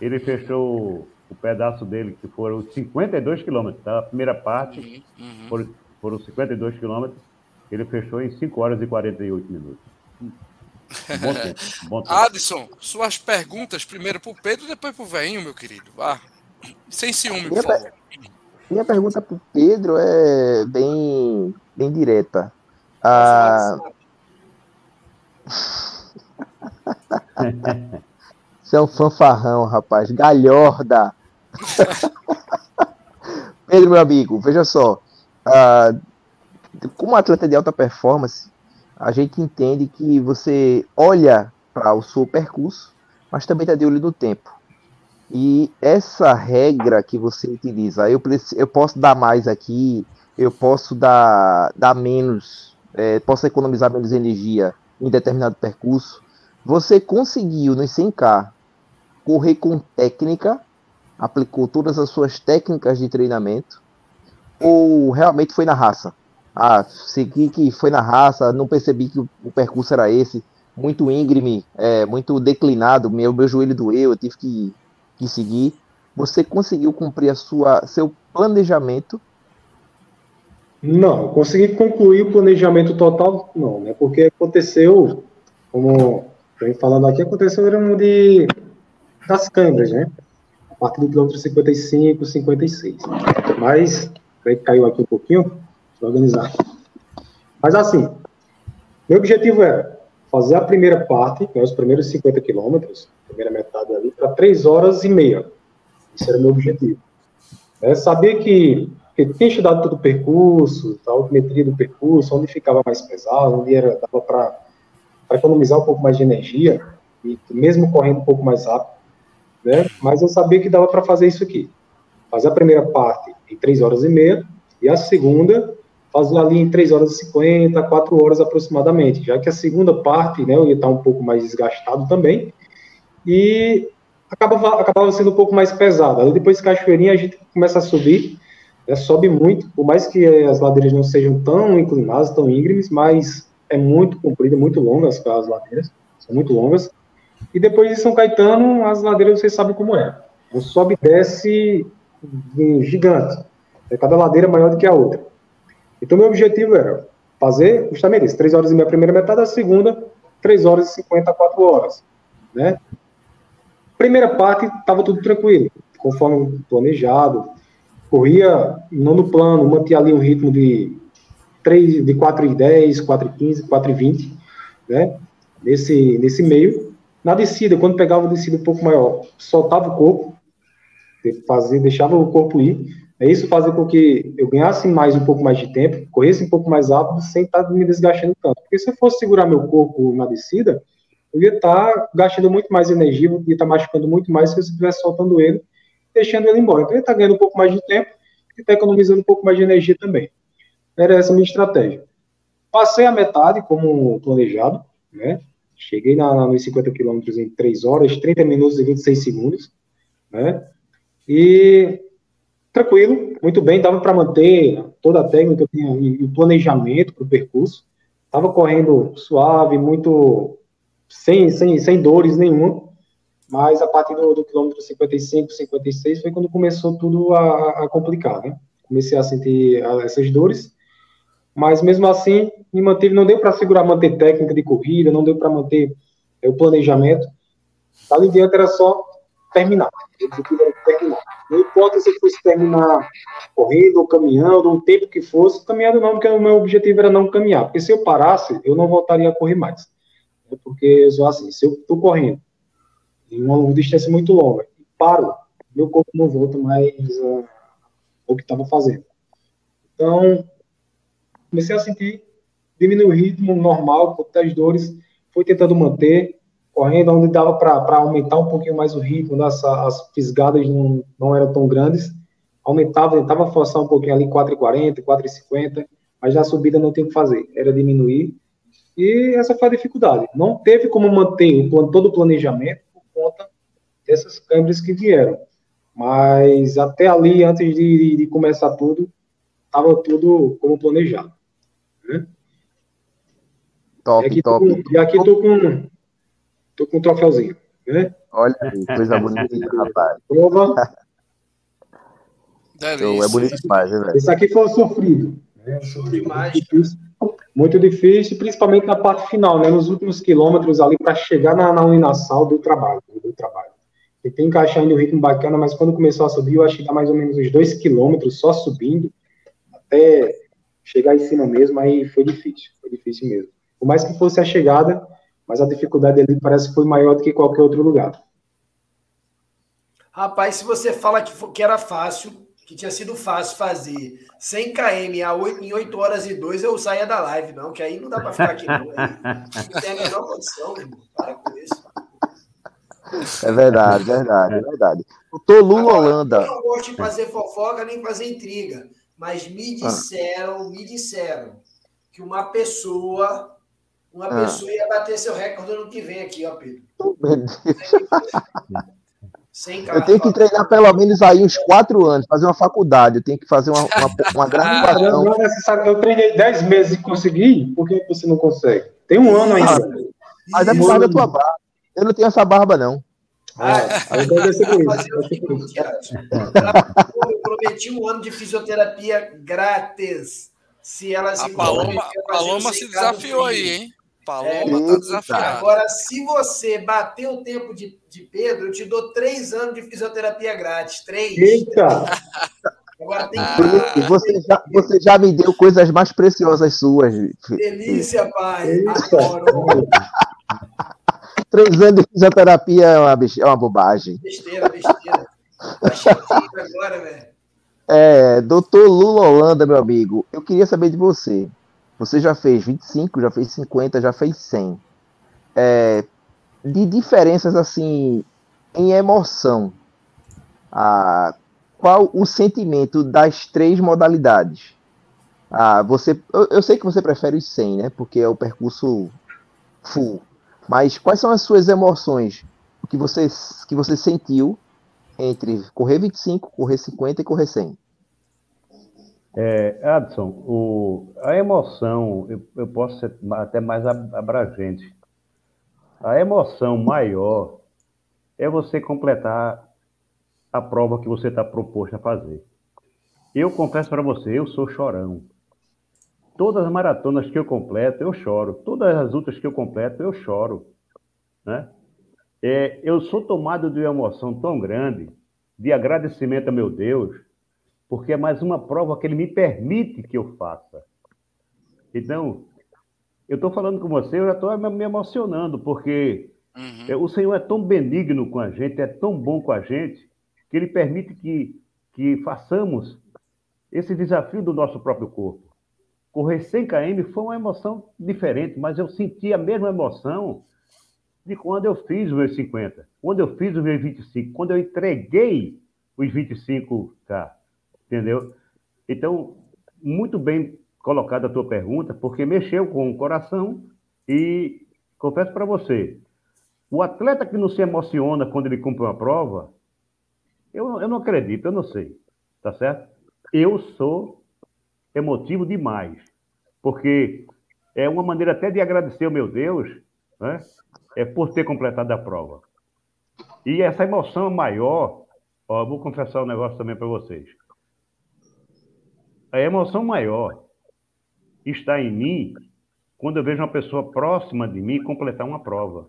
Ele fechou o pedaço dele, que foram 52 quilômetros, tá? A primeira parte uhum, uhum. Foram, foram 52 quilômetros. Ele fechou em 5 horas e 48 minutos. Bom tempo, bom *laughs* tempo. Adson, suas perguntas primeiro para o Pedro e depois para o Veinho, meu querido. Vá. Sem ciúme, por favor. Minha pergunta para o Pedro é bem, bem direta. Ah... *laughs* Você é um fanfarrão, rapaz. Galhorda. *laughs* Pedro, meu amigo, veja só. Uh, como atleta de alta performance, a gente entende que você olha para o seu percurso, mas também está de olho no tempo. E essa regra que você utiliza, eu, eu posso dar mais aqui, eu posso dar, dar menos, é, posso economizar menos energia em determinado percurso. Você conseguiu nos 100K correr com técnica, aplicou todas as suas técnicas de treinamento, ou realmente foi na raça? Ah, segui que foi na raça, não percebi que o, percurso era esse, muito íngreme, é, muito declinado, meu, meu joelho doeu, eu tive que, que seguir. Você conseguiu cumprir a sua, seu planejamento? Não, consegui concluir o planejamento total, não, né? Porque aconteceu, como vem falando aqui, aconteceu era um de das câmeras, né? A partir do quilômetro 55, 56. Mas, caiu aqui um pouquinho, organizar. Mas assim, meu objetivo era fazer a primeira parte, né, os primeiros 50 quilômetros, primeira metade ali, para 3 horas e meia. Esse era o meu objetivo. É saber que, que tinha estudado todo o percurso, a altimetria do percurso, onde ficava mais pesado, onde era, dava para economizar um pouco mais de energia, e mesmo correndo um pouco mais rápido, né? Mas eu sabia que dava para fazer isso aqui. Fazer a primeira parte em 3 horas e meia, e a segunda fazer ali em 3 horas e 50, 4 horas aproximadamente, já que a segunda parte, né, eu ia estar um pouco mais desgastado também, e acabava, acabava sendo um pouco mais pesado. Aí depois de Cachoeirinha a gente começa a subir, né, sobe muito, por mais que as ladeiras não sejam tão inclinadas, tão íngremes, mas é muito comprida, muito longas as ladeiras, são muito longas, e depois de São Caetano, as ladeiras você sabe como é. Sobe e desce gigante. Cada ladeira é maior do que a outra. Então, meu objetivo era fazer justamente isso, 3 horas e meia a primeira metade, a segunda, 3 horas e 50 a 4 horas. Né? Primeira parte, estava tudo tranquilo, conforme planejado. Corria no plano, mantinha ali um ritmo de 3, de 4 e 10, 4 e 15, 4 e 20, né? Nesse, nesse meio. Na descida, quando pegava a descida um pouco maior, soltava o corpo, fazia, deixava o corpo ir, isso fazer com que eu ganhasse mais um pouco mais de tempo, corresse um pouco mais rápido, sem estar me desgastando tanto. Porque se eu fosse segurar meu corpo na descida, eu ia estar gastando muito mais energia, ia estar machucando muito mais se eu estivesse soltando ele, deixando ele embora. Então, eu ia estar ganhando um pouco mais de tempo e estar economizando um pouco mais de energia também. Era essa a minha estratégia. Passei a metade, como planejado, né? Cheguei na, nos 50 quilômetros em 3 horas, 30 minutos e 26 segundos, né? E tranquilo, muito bem, dava para manter toda a técnica e o planejamento para o percurso. Estava correndo suave, muito sem, sem, sem dores nenhuma, mas a partir do, do quilômetro 55, 56 foi quando começou tudo a, a complicar, né? Comecei a sentir essas dores, mas mesmo assim me manteve, não deu para segurar, manter técnica de corrida, não deu para manter é, o planejamento. Dali em diante era só terminar. terminar. Não importa se fosse terminar correndo ou caminhando, o tempo que fosse, caminhando não, porque o meu objetivo era não caminhar. Porque se eu parasse, eu não voltaria a correr mais. Porque eu sou assim, se eu estou correndo em uma distância muito longa e paro, meu corpo não volta mais uh, que estava fazendo. Então, comecei a sentir, diminuir o ritmo normal, as dores, fui tentando manter, correndo, onde dava para aumentar um pouquinho mais o ritmo, né? as, as fisgadas não, não eram tão grandes, aumentava, tentava forçar um pouquinho ali 4,40, 4,50, mas na subida não tem o que fazer, era diminuir, e essa foi a dificuldade. Não teve como manter o plano, todo o planejamento por conta dessas câmeras que vieram, mas até ali, antes de, de começar tudo, estava tudo como planejado. Né? Top, e aqui top. Com, e aqui tô com, tô com um troféuzinho. Né? Olha aí, coisa *laughs* bonita, rapaz. Prova. Então, é bonito demais, né, velho? Esse aqui foi sofrido. Né? demais. Muito difícil, muito difícil, principalmente na parte final, né? Nos últimos quilômetros ali para chegar na, na uninassal do trabalho. Do trabalho. Tentei encaixar ainda o ritmo bacana, mas quando começou a subir, eu acho que dá mais ou menos uns dois quilômetros só subindo, até chegar em cima mesmo, aí foi difícil, foi difícil mesmo. Por mais que fosse a chegada, mas a dificuldade ali parece que foi maior do que qualquer outro lugar. Rapaz, se você fala que, que era fácil, que tinha sido fácil fazer 100 km em 8 horas e 2, eu saía da live, não, que aí não dá para ficar aqui, não. não tem a menor condição, meu irmão. Para com isso. É verdade, verdade, é verdade. O Tolu Agora, Holanda. Eu não gosto de fazer fofoca nem fazer intriga, mas me ah. disseram, ah. me disseram que uma pessoa, uma ah. pessoa ia bater seu recorde no que vem aqui, ó, Pedro. Sem eu tenho que treinar pelo menos aí uns quatro anos, fazer uma faculdade, eu tenho que fazer uma, uma, uma graduação. Não é necessário, eu treinei dez meses e consegui, por que você não consegue? Tem um ano ainda. Ah, mas é por causa da tua barba. Eu não tenho essa barba, não. Ah, aí deve ser por isso. Eu prometi um ano de fisioterapia grátis. Se ela se a Paloma, Paloma se desafiou aí, hein? Paloma é, tá desafiada. Agora, se você bater o tempo de, de Pedro, eu te dou três anos de fisioterapia grátis. Três. Eita! Agora tem que... você, já, você já me deu coisas mais preciosas suas. Delícia, pai. Adoro. Três anos de fisioterapia é uma, é uma bobagem. Besteira, besteira. Tá agora, velho. É, doutor Lula Holanda, meu amigo, eu queria saber de você. Você já fez 25, já fez 50, já fez 100. É, de diferenças assim em emoção. Ah, qual o sentimento das três modalidades? Ah, você, eu, eu, sei que você prefere os 100, né? Porque é o percurso full. Mas quais são as suas emoções? Que você, que você sentiu entre correr 25, correr 50 e correr 100? É, Adson, o, a emoção, eu, eu posso ser até mais abrangente. A emoção maior é você completar a prova que você está proposto a fazer. Eu confesso para você, eu sou chorão. Todas as maratonas que eu completo, eu choro. Todas as outras que eu completo, eu choro. Né? É, eu sou tomado de uma emoção tão grande, de agradecimento a meu Deus, porque é mais uma prova que ele me permite que eu faça. Então, eu estou falando com você, eu já estou me emocionando, porque uhum. É, o Senhor é tão benigno com a gente, é tão bom com a gente, que Ele permite que, que façamos esse desafio do nosso próprio corpo. Correr 100 km foi uma emoção diferente, mas eu senti a mesma emoção de quando eu fiz os meus 50, quando eu fiz os meus 25, quando eu entreguei os 25K, entendeu? Então, muito bem colocada a tua pergunta, porque mexeu com o coração e confesso para você, o atleta que não se emociona quando ele cumpre uma prova, eu, eu não acredito, eu não sei, tá certo? Eu sou emotivo demais, porque é uma maneira até de agradecer ao meu Deus, né? É por ter completado a prova. E essa emoção maior, ó, vou confessar um negócio também para vocês. A emoção maior está em mim quando eu vejo uma pessoa próxima de mim completar uma prova.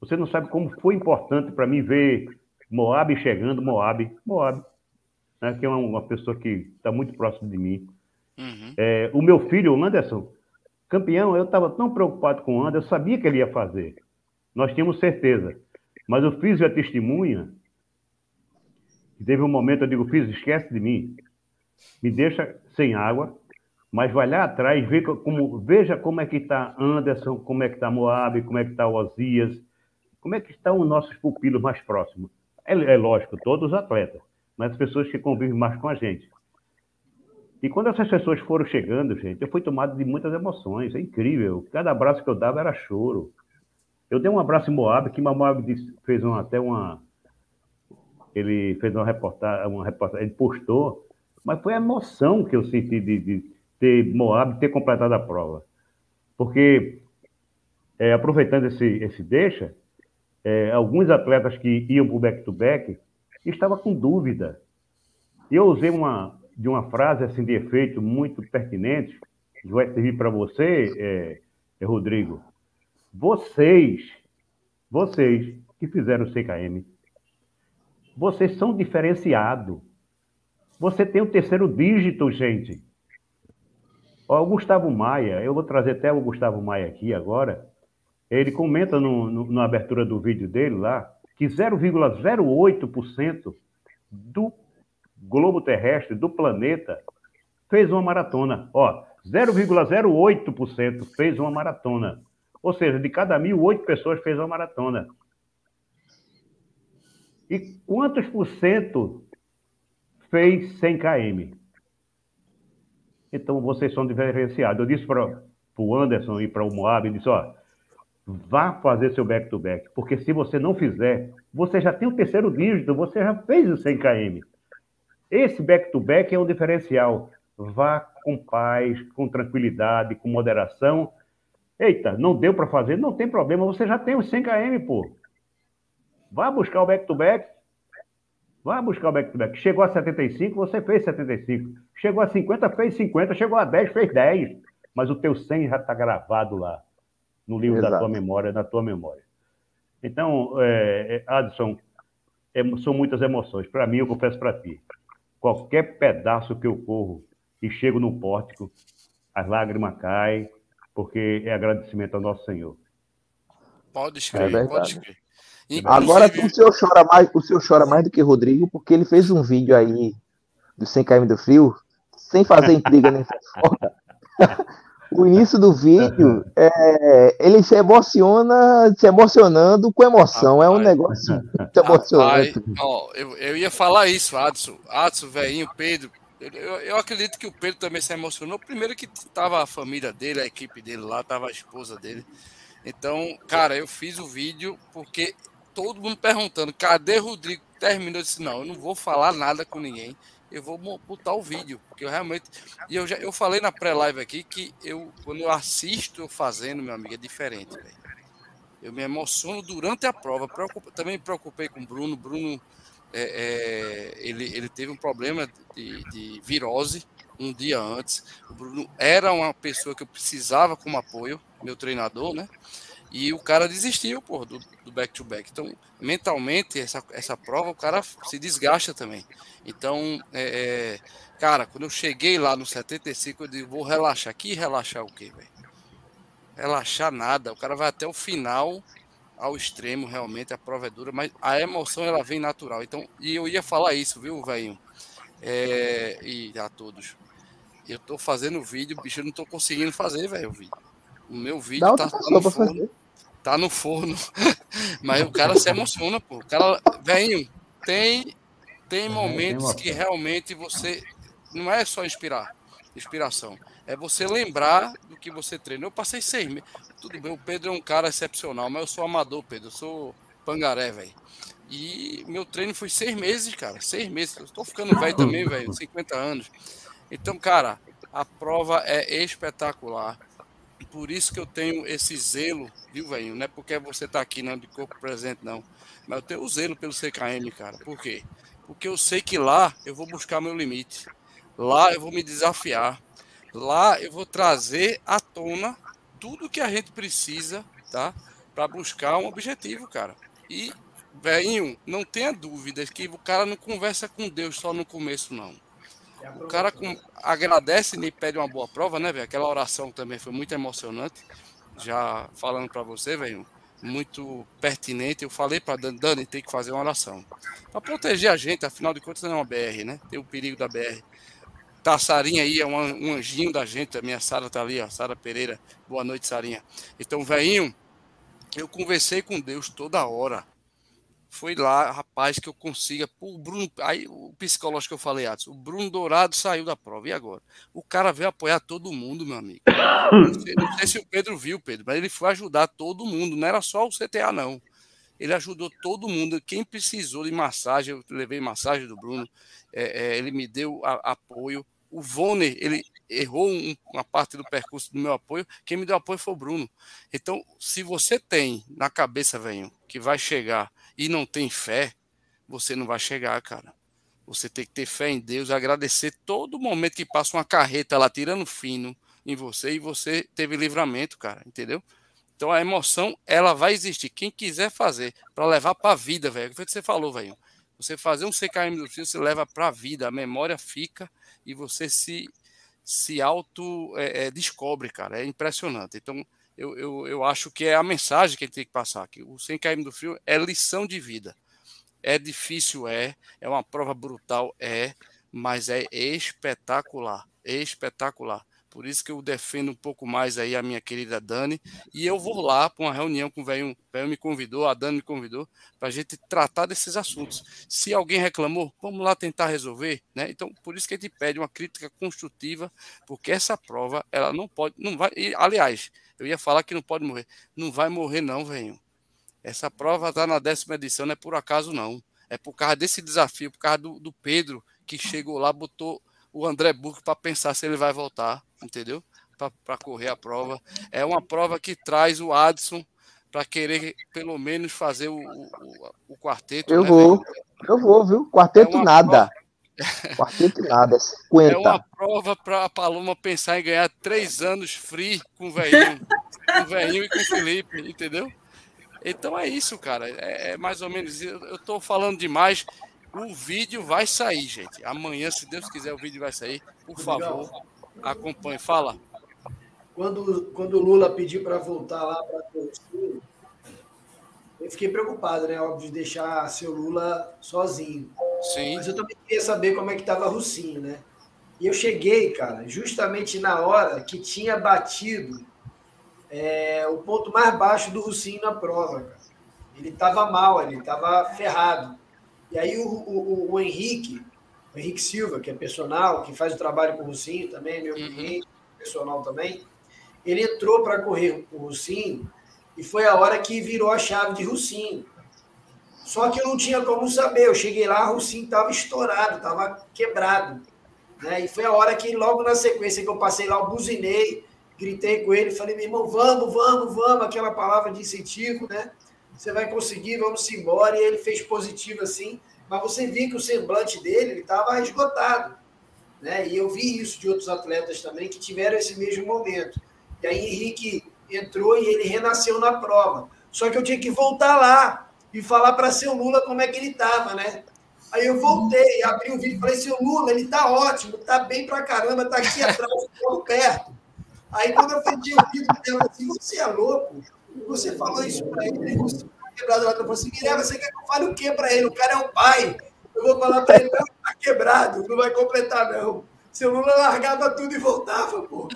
Você não sabe como foi importante para mim ver Moab chegando, Moab, Moab, né, que é uma, uma pessoa que está muito próximo de mim. Uhum. É, o meu filho, o Anderson, campeão, eu estava tão preocupado com o Anderson, eu sabia que ele ia fazer. Nós tínhamos certeza. Mas eu fiz a testemunha. Teve um momento, eu digo, fiz, esquece de mim. Me deixa sem água, mas vai lá atrás, vê como, veja como é que está Anderson, como é que está Moab, como é que está Osias, como é que estão os nossos pupilos mais próximos. É, é lógico, todos os atletas, mas as pessoas que convivem mais com a gente. E quando essas pessoas foram chegando, gente, eu fui tomado de muitas emoções. É incrível. Cada abraço que eu dava era choro. Eu dei um abraço em Moab, que Moab fez uma, até uma. Ele fez uma reportagem, uma reportagem, ele postou, mas foi a emoção que eu senti de, de, ter Moab ter completado a prova. Porque, é, aproveitando esse, esse deixa, é, alguns atletas que iam para o back-to-back estavam com dúvida. Eu usei uma, de uma frase assim, de efeito muito pertinente, que vai servir para você, é, é, Rodrigo. Vocês, vocês que fizeram o CKM, vocês são diferenciados. Você tem o terceiro dígito, gente. Ó, o Gustavo Maia, eu vou trazer até o Gustavo Maia aqui agora. Ele comenta no, no, na abertura do vídeo dele lá que 0,08% do globo terrestre, do planeta, fez uma maratona. Ó, 0,08% fez uma maratona. Ou seja, de cada mil, oito pessoas fez uma maratona. E quantos por cento fez 100 km? Então, vocês são diferenciados. Eu disse para o Anderson e para o Moab, disse, ó, vá fazer seu back-to-back, -back, porque se você não fizer, você já tem o terceiro dígito, você já fez o 100 km. Esse back-to-back -back é um diferencial. Vá com paz, com tranquilidade, com moderação. Eita, não deu para fazer? Não tem problema, você já tem os 100 km, pô. Vá buscar o back-to-back. -back. Vá buscar o back-to-back. Chegou a 75, você fez 75. Chegou a 50, fez 50. Chegou a 10, fez 10. Mas o teu 100 já está gravado lá, no livro Exato. da tua memória, na tua memória. Então, é, é Adson, é, são muitas emoções. Para mim, eu confesso para ti, qualquer pedaço que eu corro e chego no pórtico, as lágrimas caem, porque é agradecimento ao nosso Senhor. Pode escrever, é pode escrever. Agora o senhor chora mais, o senhor chora mais do que Rodrigo, porque ele fez um vídeo aí do 100 km do frio, sem fazer intriga nem fofoca. *laughs* o início do vídeo, é, ele se emociona, se emocionando com emoção. Rapaz, é um negócio *laughs* muito emocionante. Rapaz, ó, eu, eu ia falar isso, Adson. Adson, velhinho, Pedro. Eu, eu, acredito que o Pedro também se emocionou. Primeiro que tava a família dele, a equipe dele lá, tava a esposa dele. Então, cara, eu fiz o vídeo porque todo mundo perguntando, cadê Rodrigo? Terminou, eu disse, não, eu não vou falar nada com ninguém, eu vou botar o vídeo, porque eu realmente, e eu já, eu falei na pré-live aqui que eu, quando eu assisto fazendo, meu amigo, é diferente, véio. Eu me emociono durante a prova, Preocupa, também me preocupei com o Bruno, Bruno, é, é, ele, ele teve um problema de, de virose um dia antes, o Bruno era uma pessoa que eu precisava como apoio, meu treinador, né? E o cara desistiu, pô, do back-to-back. -back. Então, mentalmente, essa, essa prova, o cara se desgasta também. Então, é, é, cara, quando eu cheguei lá no 75, eu disse, vou relaxar. Aqui relaxar o quê, velho? Relaxar nada. O cara vai até o final, ao extremo, realmente, a prova é dura, mas a emoção, ela vem natural. Então, e eu ia falar isso, viu, velho? É, e a todos. Eu tô fazendo vídeo, bicho, eu não tô conseguindo fazer, velho, o vídeo. O meu vídeo tá, tá, no forno. Tá no forno. Mas o cara se emociona, pô. O cara, velho, tem, tem momentos que realmente você. Não é só inspirar, inspiração. É você lembrar do que você treina. Eu passei seis meses. Tudo bem, o Pedro é um cara excepcional, mas eu sou amador, Pedro. Eu sou pangaré, velho. E meu treino foi seis meses, cara. Seis meses. Eu tô ficando velho também, velho. 50 anos. Então, cara, a prova é espetacular. Por isso que eu tenho esse zelo, viu, velho? Não é porque você tá aqui não de corpo presente, não. Mas eu tenho o zelo pelo CKM, cara. Por quê? Porque eu sei que lá eu vou buscar meu limite. Lá eu vou me desafiar. Lá eu vou trazer à tona tudo que a gente precisa, tá? Para buscar um objetivo, cara. E, velhinho, não tenha dúvidas que o cara não conversa com Deus só no começo, não. O cara com, agradece e pede uma boa prova, né, velho? Aquela oração também foi muito emocionante. Já falando para você, velho, muito pertinente. Eu falei para Dani, Dani, tem que fazer uma oração. Para proteger a gente, afinal de contas, não é uma BR, né? Tem o perigo da BR. Tá, a Sarinha aí é um, anjinho da gente. A minha Sara tá ali, a Sara Pereira. Boa noite, Sarinha. Então, velhinho, eu conversei com Deus toda hora foi lá, rapaz, que eu consiga. O Bruno, aí o psicológico que eu falei antes, o Bruno Dourado saiu da prova. E agora? O cara veio apoiar todo mundo, meu amigo. *coughs* Não sei, não sei se o Pedro viu, Pedro, mas ele foi ajudar todo mundo. Não era só o CTA, não. Ele ajudou todo mundo. Quem precisou de massagem, eu levei massagem do Bruno. É, é, ele me deu a, apoio. O Vone, ele errou um, uma parte do percurso do meu apoio, quem me deu apoio foi o Bruno. Então, se você tem na cabeça, velho, que vai chegar e não tem fé, você não vai chegar, cara. Você tem que ter fé em Deus, agradecer todo momento que passa uma carreta lá tirando fino em você e você teve livramento, cara, entendeu? Então a emoção, ela vai existir. Quem quiser fazer para levar para a vida, velho, foi o que você falou, velho. Você fazer um CKM do fio, você leva para a vida, a memória fica e você se se auto é, é, descobre, cara. É impressionante. Então, eu, eu, eu acho que é a mensagem que a gente tem que passar. Que o 100 km do frio é lição de vida. É difícil, é. É uma prova brutal, é. Mas é espetacular. Espetacular. Por isso que eu defendo um pouco mais aí a minha querida Dani. E eu vou lá para uma reunião com o velho. O velho me convidou, a Dani me convidou, para a gente tratar desses assuntos. Se alguém reclamou, vamos lá tentar resolver. Né? Então, por isso que a gente pede uma crítica construtiva, porque essa prova, ela não pode. não vai. E, aliás, eu ia falar que não pode morrer. Não vai morrer, não, velho. Essa prova está na décima edição, não é por acaso, não. É por causa desse desafio, por causa do, do Pedro, que chegou lá, botou o André Burke para pensar se ele vai voltar, entendeu? Para correr a prova. É uma prova que traz o Adson para querer pelo menos fazer o, o, o quarteto. Eu né, vou, velho? eu vou, viu? Quarteto é nada. Prova... Quarteto nada, 50. É uma prova para a Paloma pensar em ganhar três anos free com o velhinho, com o velhinho e com o Felipe, entendeu? Então é isso, cara. É, é mais ou menos. Eu estou falando demais. O vídeo vai sair, gente. Amanhã, se Deus quiser, o vídeo vai sair. Por favor, acompanhe. Fala. Quando, quando o Lula pediu para voltar lá para Sul, eu fiquei preocupado, né? Óbvio, de deixar seu Lula sozinho. Sim. Mas eu também queria saber como é que estava Russinho, né? E eu cheguei, cara, justamente na hora que tinha batido é, o ponto mais baixo do Russinho na prova. Cara. Ele estava mal, ele estava ferrado. E aí o, o, o, Henrique, o Henrique Silva, que é personal, que faz o trabalho com o Russinho também, meu uhum. cliente, personal também, ele entrou para correr com o Russinho e foi a hora que virou a chave de Russinho. Só que eu não tinha como saber. Eu cheguei lá, Russinho estava estourado, estava quebrado. Né? E foi a hora que, logo na sequência que eu passei lá, eu buzinei, gritei com ele, falei, meu irmão, vamos, vamos, vamos, aquela palavra de incentivo, né? você vai conseguir, vamos embora. E ele fez positivo assim, mas você viu que o semblante dele estava esgotado. Né? E eu vi isso de outros atletas também que tiveram esse mesmo momento. E aí Henrique entrou e ele renasceu na prova. Só que eu tinha que voltar lá e falar para seu Lula como é que ele estava, né? Aí eu voltei, abri o vídeo e falei, seu Lula, ele tá ótimo, tá bem pra caramba, tá aqui atrás, por *laughs* perto. Aí quando eu pedi o vídeo, ele assim, você é louco? Você falou isso para ele, você quebrado lá. Eu falei assim, Mirella, você quer que eu fale o quê para ele? O cara é o pai. Eu vou falar para ele, não, tá quebrado, não vai completar, não. Seu Lula largava tudo e voltava, pô.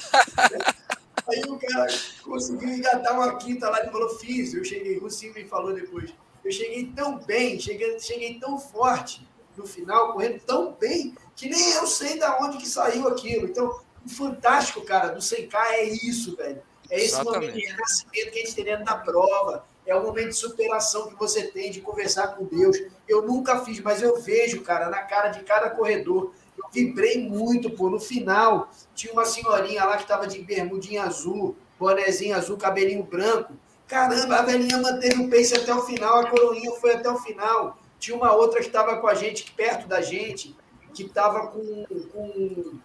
Aí o cara conseguiu engatar uma quinta lá e falou, fiz. Eu cheguei, o Sim me falou depois. Eu cheguei tão bem, cheguei, cheguei tão forte no final, correndo tão bem, que nem eu sei de onde que saiu aquilo. Então, o fantástico, cara, do 100K é isso, velho. É esse Exatamente. momento de renascimento que a gente tem dentro da prova. É o momento de superação que você tem, de conversar com Deus. Eu nunca fiz, mas eu vejo, cara, na cara de cada corredor. Vibrei muito, pô. No final, tinha uma senhorinha lá que estava de bermudinha azul, bonezinho azul, cabelinho branco. Caramba, a velhinha manteve o pace até o final, a coroinha foi até o final. Tinha uma outra que estava com a gente, perto da gente, que estava com. com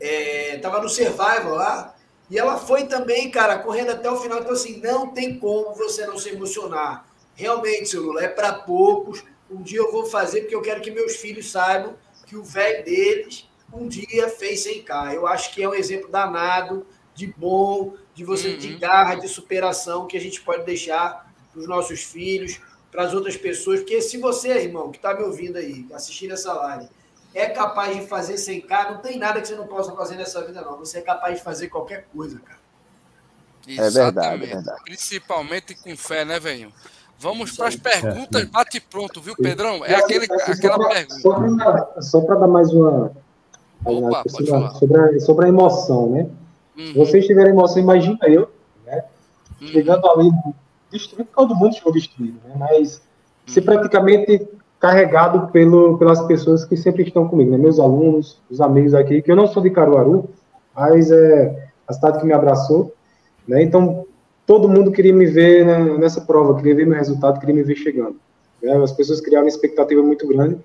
é, tava no Survival lá, e ela foi também, cara, correndo até o final. Então, assim, não tem como você não se emocionar. Realmente, seu Lula, é para poucos. Um dia eu vou fazer, porque eu quero que meus filhos saibam que o velho deles um dia fez 100K. Eu acho que é um exemplo danado, de bom, de você, uhum. de garra, de superação que a gente pode deixar para os nossos filhos, para as outras pessoas. Porque se você, irmão, que está me ouvindo aí, assistindo essa live, é capaz de fazer sem cá, não tem nada que você não possa fazer nessa vida, não. Você é capaz de fazer qualquer coisa, cara. É verdade, é verdade. Principalmente com fé, né, velho? Vamos para as perguntas, é. bate pronto, viu, Pedrão? É aquele, aquela pra, pergunta. Só para dar mais uma. Opa, sobre, a, sobre a emoção, né? Uhum. Se vocês tiverem emoção, imagina eu, né? Uhum. Chegando ali, destruindo, todo mundo chegou destruído, né? Mas se uhum. praticamente carregado pelo, pelas pessoas que sempre estão comigo, né? meus alunos, os amigos aqui, que eu não sou de Caruaru, mas é a cidade que me abraçou, né? Então, todo mundo queria me ver né, nessa prova, queria ver meu resultado, queria me ver chegando. Né? As pessoas criaram uma expectativa muito grande,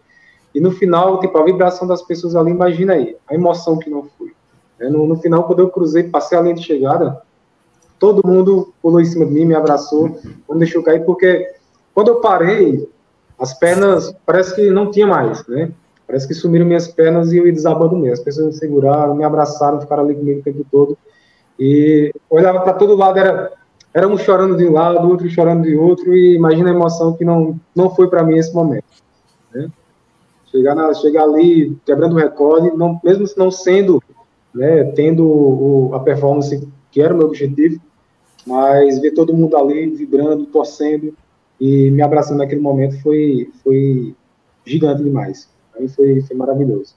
e no final, tipo, a vibração das pessoas ali, imagina aí, a emoção que não foi. Né? No, no final, quando eu cruzei, passei a linha de chegada, todo mundo pulou em cima de mim, me abraçou, não deixou cair, porque quando eu parei, as pernas parece que não tinha mais, né? Parece que sumiram minhas pernas e eu ia desabando mesmo. As pessoas me seguraram, me abraçaram, ficaram ali comigo o tempo todo. E olhava para todo lado, era, era um chorando de um lado, outro chorando de outro, e imagina a emoção que não, não foi para mim esse momento. Né? Chegar, na, chegar ali, quebrando o recorde, não, mesmo não sendo, né, tendo o, a performance que era o meu objetivo, mas ver todo mundo ali vibrando, torcendo e me abraçando naquele momento foi, foi gigante demais. Aí foi, foi maravilhoso.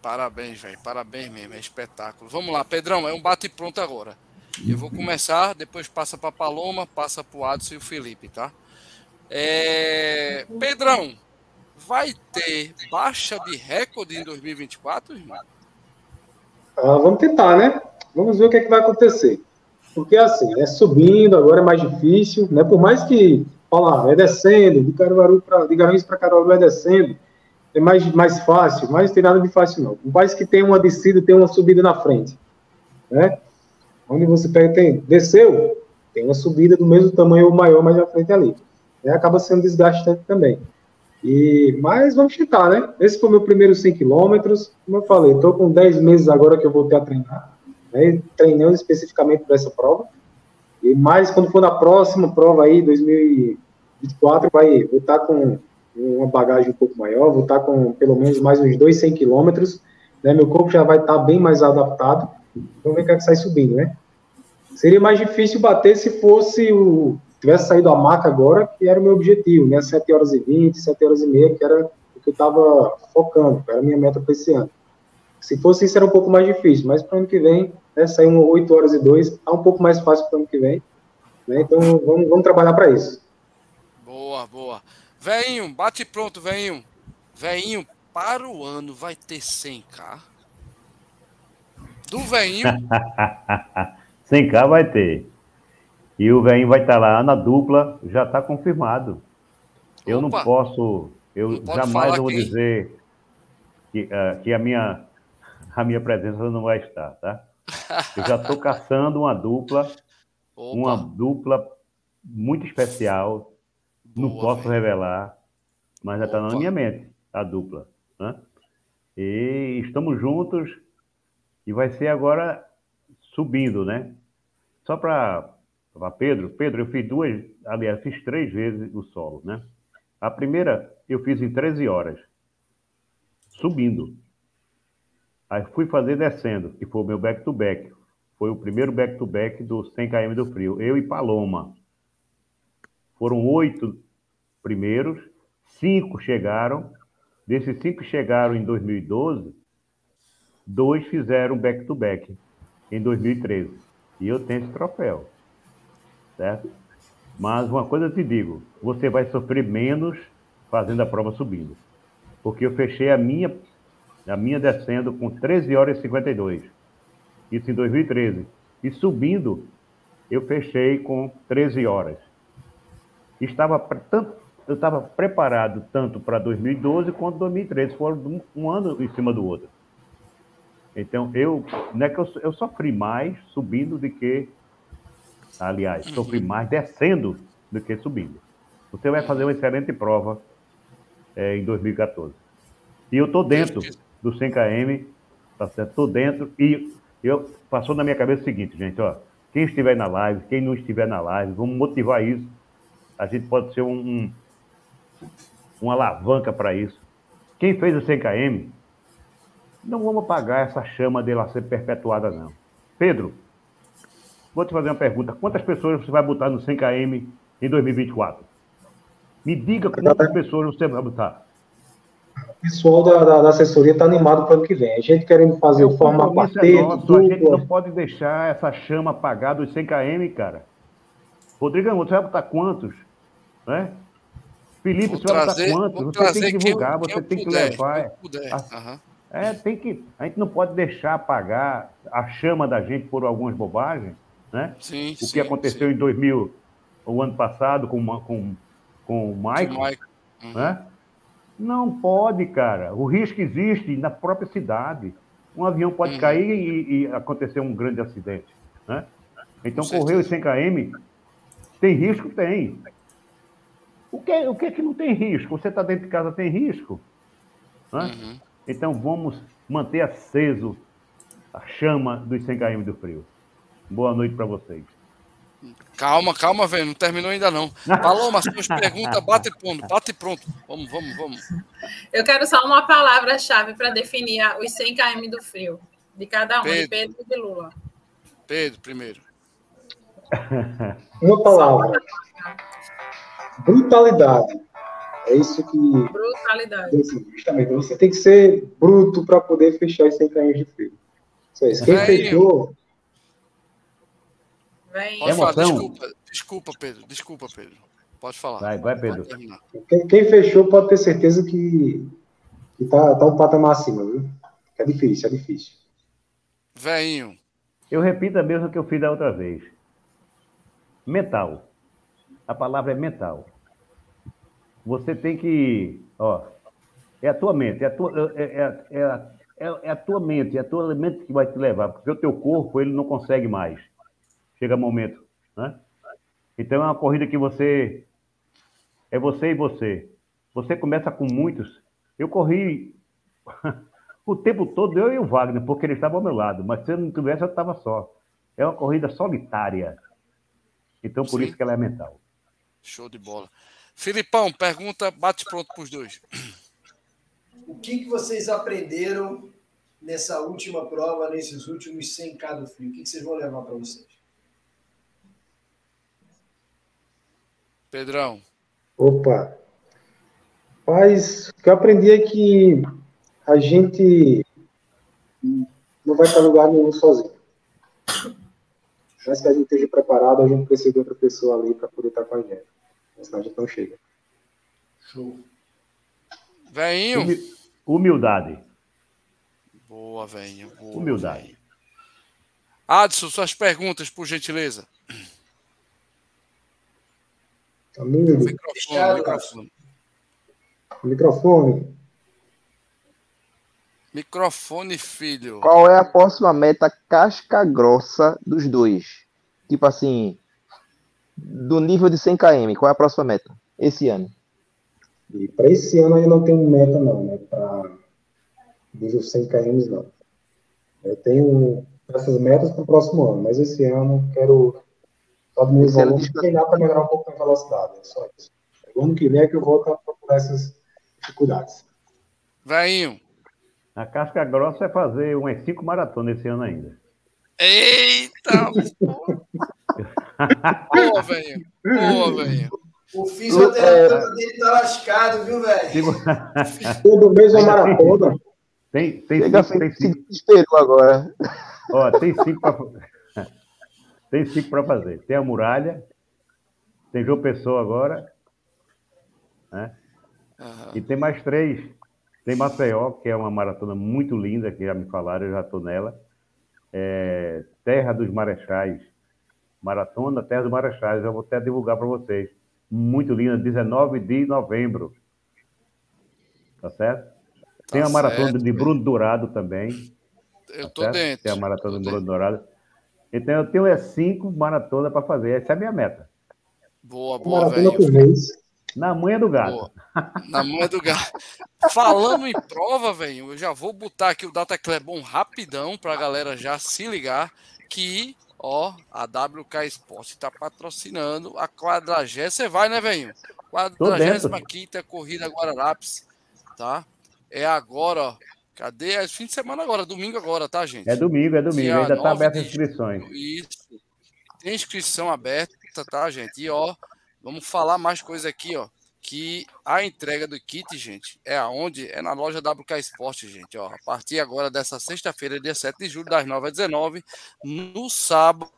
Parabéns, velho. Parabéns mesmo. É espetáculo. Vamos lá, Pedrão. É um bate pronto agora. Eu vou começar, depois passa para Paloma, passa para o Adson e o Felipe, tá? É... Pedrão, vai ter baixa de recorde em 2024, irmão? Ah, vamos tentar, né? Vamos ver o que, é que vai acontecer. Porque assim, é subindo, agora é mais difícil, né? Por mais que, fala, é descendo, de Caruaru para de Garanhuns para Caruaru é descendo, é mais, mais fácil, mas não tem nada de fácil, não. Um país que tem uma descida, tem uma subida na frente. Né? Onde você pega, tem, desceu, tem uma subida do mesmo tamanho ou maior mais à frente ali. Né? Acaba sendo desgastante também. E, mas vamos tentar, né? Esse foi meu primeiro 100 quilômetros. Como eu falei, estou com 10 meses agora que eu voltei a treinar. Né? Treinando especificamente para essa prova. E mais quando for na próxima prova aí, 2024, vai voltar com uma bagagem um pouco maior, vou estar com pelo menos mais uns 200 100 quilômetros, né? Meu corpo já vai estar bem mais adaptado. Vamos ver o que é que sai subindo, né? Seria mais difícil bater se fosse o tivesse saído a maca agora, que era o meu objetivo, né? 7 horas e 20, 7 horas e meia, que era o que eu estava focando, era a minha meta para esse ano. Se fosse isso, era um pouco mais difícil, mas para o ano que vem, né, sair um 8 horas e 2, está um pouco mais fácil para o ano que vem. Né? Então, vamos, vamos trabalhar para isso. Boa, boa. Veinho, bate pronto, veinho. Veinho, para o ano vai ter 100k? Do veinho. *laughs* 100k vai ter. E o veinho vai estar lá na dupla, já está confirmado. Eu Opa. não posso, eu não jamais vou quem? dizer que, uh, que a, minha, a minha presença não vai estar, tá? Eu já estou caçando uma dupla, Opa. uma dupla muito especial, não posso véio. revelar, mas já está na minha mente, a dupla. Né? E estamos juntos e vai ser agora subindo, né? Só para Pedro, Pedro, eu fiz duas, aliás, fiz três vezes o solo, né? A primeira eu fiz em 13 horas, subindo. Aí fui fazer descendo, que foi o meu back-to-back. -back. Foi o primeiro back-to-back -back do 100 km do frio. Eu e Paloma. Foram oito primeiros, cinco chegaram. Desses cinco chegaram em 2012, dois fizeram back-to-back em 2013. E eu tenho esse troféu. Certo? Mas uma coisa eu te digo: você vai sofrer menos fazendo a prova subindo. Porque eu fechei a minha, a minha descendo com 13 horas e 52. Isso em 2013. E subindo, eu fechei com 13 horas. Estava tanto eu estava preparado tanto para 2012 quanto 2013, foram um ano em cima do outro. Então, eu, não é que eu, eu sofri mais subindo do que, aliás, uhum. sofri mais descendo do que subindo. Você vai fazer uma excelente prova é, em 2014. E eu estou dentro do 100 km, tá certo? Estou dentro e eu passou na minha cabeça o seguinte, gente, ó, quem estiver na live, quem não estiver na live, vamos motivar isso. A gente pode ser um, um uma alavanca para isso. Quem fez o 100km, não vamos apagar essa chama dela ser perpetuada, não. Pedro, vou te fazer uma pergunta. Quantas pessoas você vai botar no 100km em 2024? Me diga quantas pessoas você vai botar. O pessoal da, da, da assessoria está animado para o ano que vem. A gente querendo fazer o forma quarteto, é nosso, A gente não pode deixar essa chama apagada dos 100 km, cara. Rodrigo, você vai botar quantos? Né? Felipe, vou você trazer, vai quanto? Você tem que divulgar, você tem puder, que levar. Puder. Uhum. É, tem que. A gente não pode deixar apagar a chama da gente por algumas bobagens, né? Sim, o que sim, aconteceu sim. em 2000, o ano passado, com, com, com o Mike, Mike. Uhum. né? Não pode, cara. O risco existe na própria cidade. Um avião pode uhum. cair e, e, acontecer um grande acidente, né? Então, correr os 100 km tem risco? Tem. O que, o que é que não tem risco? Você está dentro de casa, tem risco? Né? Uhum. Então vamos manter aceso a chama dos 100 km do frio. Boa noite para vocês. Calma, calma, velho. Não terminou ainda não. *laughs* Paloma, suas perguntas, bate pronto, bate pronto. Vamos, vamos, vamos. Eu quero só uma palavra-chave para definir os 100 km do frio. De cada um, Pedro. de Pedro e de Lula. Pedro, primeiro. Uma palavra. Brutalidade. É isso que. Brutalidade. Justamente. Você tem que ser bruto para poder fechar os 100 km de frio. Isso é isso. Quem Vem. fechou. Vem. Falar, desculpa, desculpa, Pedro. Desculpa, Pedro. Pode falar. Vai, vai, Pedro. Quem, quem, fechou pode ter certeza que, que tá, tá um patamar acima, viu? É difícil, é difícil. Veinho. Eu repito a mesma que eu fiz da outra vez. Mental. A palavra é mental você tem que. Ó, é a tua mente, é a tua, é, é, é, é, é a tua mente, é a tua mente que vai te levar, porque o teu corpo ele não consegue mais. Chega momento, né? Então é uma corrida que você é você e você. Você começa com muitos. Eu corri *laughs* o tempo todo eu e o Wagner, porque ele estava ao meu lado, mas se eu não tivesse eu estava só. É uma corrida solitária. Então por Sim. isso que ela é mental. Show de bola. Filipão, pergunta, bate pronto para os dois. O que, que vocês aprenderam nessa última prova, nesses últimos 100k do frio? O que, que vocês vão levar para vocês? Pedrão. Opa. Mas o que eu aprendi é que a gente não vai para lugar nenhum sozinho. Mas que a gente esteja preparado, a gente precisa de outra pessoa ali para poder estar com a gente senão a gente não chega. Show. Veinho. Humildade. Boa, velho. Humildade. Véio. Adson, suas perguntas, por gentileza. Tá Microfone, microfone. Microfone. Microfone, filho. Qual é a próxima meta casca grossa dos dois? Tipo assim, do nível de 100 km, qual é a próxima meta esse ano? Para esse ano eu não tenho meta não, né? Para nível 100 km não. Eu tenho essas metas para o próximo ano, mas esse ano quero só diminuir o volume e treinar para melhorar um pouco a velocidade, é só isso. O ano que vem é que eu vou procurar essas dificuldades. Vainho. A casca grossa é fazer umas cinco maratonas esse ano ainda. Eita! Boa, velho. Boa, velho. O fisioterapeuta dele tá lascado, viu, velho? Todo mês é maratona. Tem, tem cinco, tem cinco. Agora. Ó, tem cinco para *laughs* tem cinco para fazer. Tem a muralha, tem João Pessoa agora, né? Uhum. E tem mais três. Tem Maceió, que é uma maratona muito linda, que já me falaram, eu já estou nela. É, Terra dos Marechais, Maratona Terra dos Marechais. Eu vou até divulgar para vocês. Muito linda, 19 de novembro. Tá certo? Tá Tem a maratona certo, de Bruno Dourado também. Eu tá tô certo? dentro. Tem a maratona de Bruno Dourado. Então eu tenho é cinco maratonas para fazer. Essa é a minha meta. Boa, boa, velho. Na manha do gato. Boa. Na manha do gato. Falando em prova, velho, eu já vou botar aqui o Data Clebon rapidão para a galera já se ligar que Ó, a WK Sport está patrocinando a quadragésima. Você vai, né, velho? Quadragésima quinta corrida Guararapes, tá? É agora, ó. Cadê? É fim de semana agora, domingo agora, tá, gente? É domingo, é domingo. Dia Ainda tá aberta as inscrições. Isso. Tem inscrição aberta, tá, gente? E, ó, vamos falar mais coisa aqui, ó que a entrega do kit, gente, é aonde? É na loja WK Sport, gente. Ó, a partir agora dessa sexta-feira, dia 7 de julho, das 9 às 19 no sábado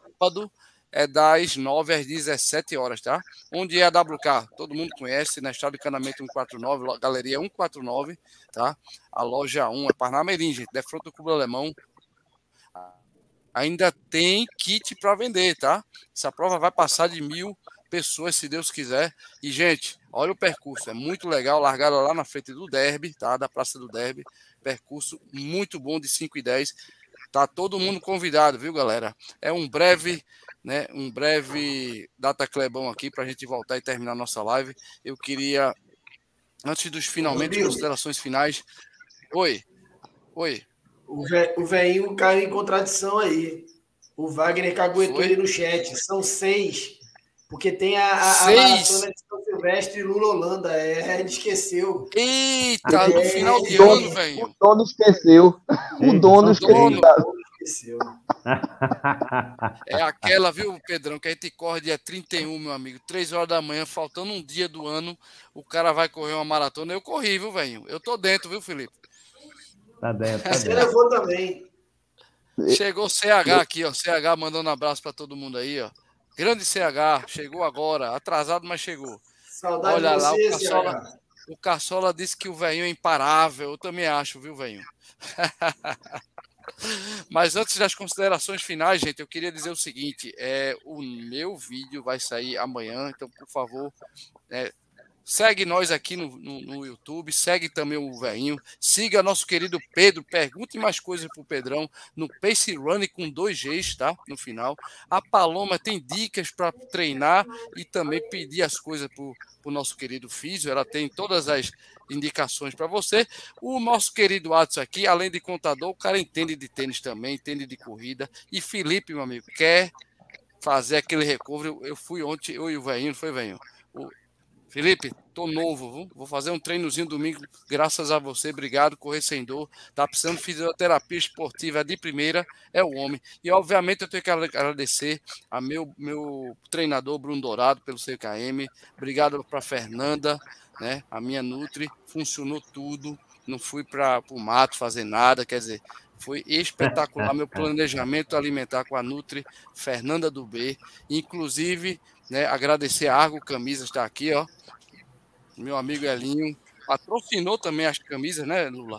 é das 9 às 17 horas, tá? Onde é a WK? Todo mundo conhece, na Estrada de Canamento 149, Galeria 149, tá? A loja 1 é Parnamirim, gente, de frente do Clube Alemão. Ainda tem kit para vender, tá? Essa prova vai passar de mil pessoas, se Deus quiser. E, gente, olha o percurso, é muito legal. Largada lá na frente do Derby, tá? Da Praça do Derby. Percurso muito bom de 5 e 10. Tá todo mundo convidado, viu, galera? É um breve, né? Um breve data clebão aqui para a gente voltar e terminar nossa live. Eu queria, antes dos finalmente considerações finais. Oi, oi. O velhinho caiu em contradição aí. O Wagner caguetou ele no chat. São seis. Porque tem a, a, a maratona de São Silvestre e Lula Holanda. É, ele esqueceu. Eita, é, no final de dono, ano, velho. O dono esqueceu. O dono esqueceu. esqueceu. *laughs* É aquela, viu, Pedrão, que a gente corre dia 31, meu amigo. Três horas da manhã, faltando um dia do ano, o cara vai correr uma maratona. Eu corri, viu, velho? Eu tô dentro, viu, Felipe? Tá dentro. Tá Você dentro. levou também. Chegou o CH aqui, ó. CH mandando um abraço para todo mundo aí, ó. Grande CH, chegou agora, atrasado, mas chegou. Saudade Olha lá, você, o Caçola, o Caçola disse que o velhinho é imparável. Eu também acho, viu, velhinho? *laughs* Mas antes das considerações finais, gente, eu queria dizer o seguinte: é, o meu vídeo vai sair amanhã, então, por favor, é, Segue nós aqui no, no, no, YouTube, segue também o Veinho, siga nosso querido Pedro, pergunte mais coisas pro Pedrão no Pace Run com dois Gs, tá? No final. A Paloma tem dicas para treinar e também pedir as coisas pro, pro nosso querido Físio, ela tem todas as indicações para você. O nosso querido Atos aqui, além de contador, o cara entende de tênis também, entende de corrida. E Felipe, meu amigo, quer fazer aquele recovery. Eu fui ontem, eu e o Veinho, não foi, Veinho? Felipe, tô novo, viu? vou fazer um treinozinho domingo, graças a você, obrigado, correr sem dor. Tá precisando de fisioterapia esportiva de primeira, é o homem. E obviamente eu tenho que agradecer a meu, meu treinador Bruno Dourado pelo CKM, obrigado para Fernanda, né? A minha Nutri, funcionou tudo, não fui para o mato fazer nada, quer dizer, foi espetacular meu *laughs* planejamento alimentar com a Nutri, Fernanda do B, inclusive né? Agradecer a Argo Camisas está aqui, ó. Meu amigo Elinho patrocinou também as camisas, né, Lula?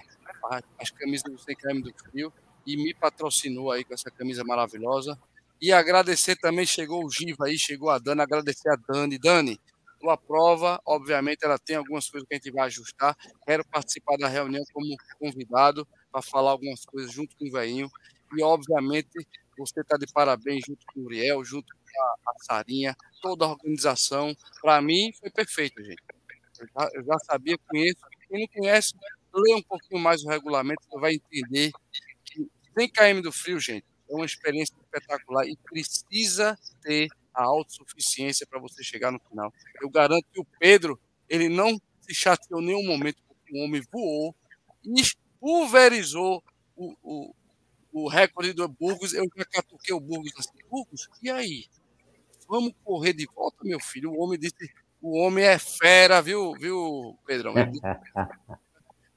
As camisas do CKM do Frio e me patrocinou aí com essa camisa maravilhosa. E agradecer também, chegou o Giva aí, chegou a Dani, agradecer a Dani. Dani, tua prova, obviamente, ela tem algumas coisas que a gente vai ajustar. Quero participar da reunião como convidado para falar algumas coisas junto com o Veinho. E, obviamente, você está de parabéns junto com o Uriel, junto com a, a Sarinha, toda a organização. Para mim, foi perfeito, gente. Eu já, eu já, sabia, conheço. Quem não conhece, lê um pouquinho mais o regulamento, você vai entender que 100 km do frio, gente, é uma experiência espetacular e precisa ter a autossuficiência para você chegar no final. Eu garanto que o Pedro, ele não se chateou em nenhum momento, porque o homem voou e pulverizou o, o, o recorde do Burgos. Eu já catuquei o Burgos assim, Burgos, e aí? Vamos correr de volta, meu filho. O homem disse: o homem é fera, viu, viu, Pedrão? *laughs*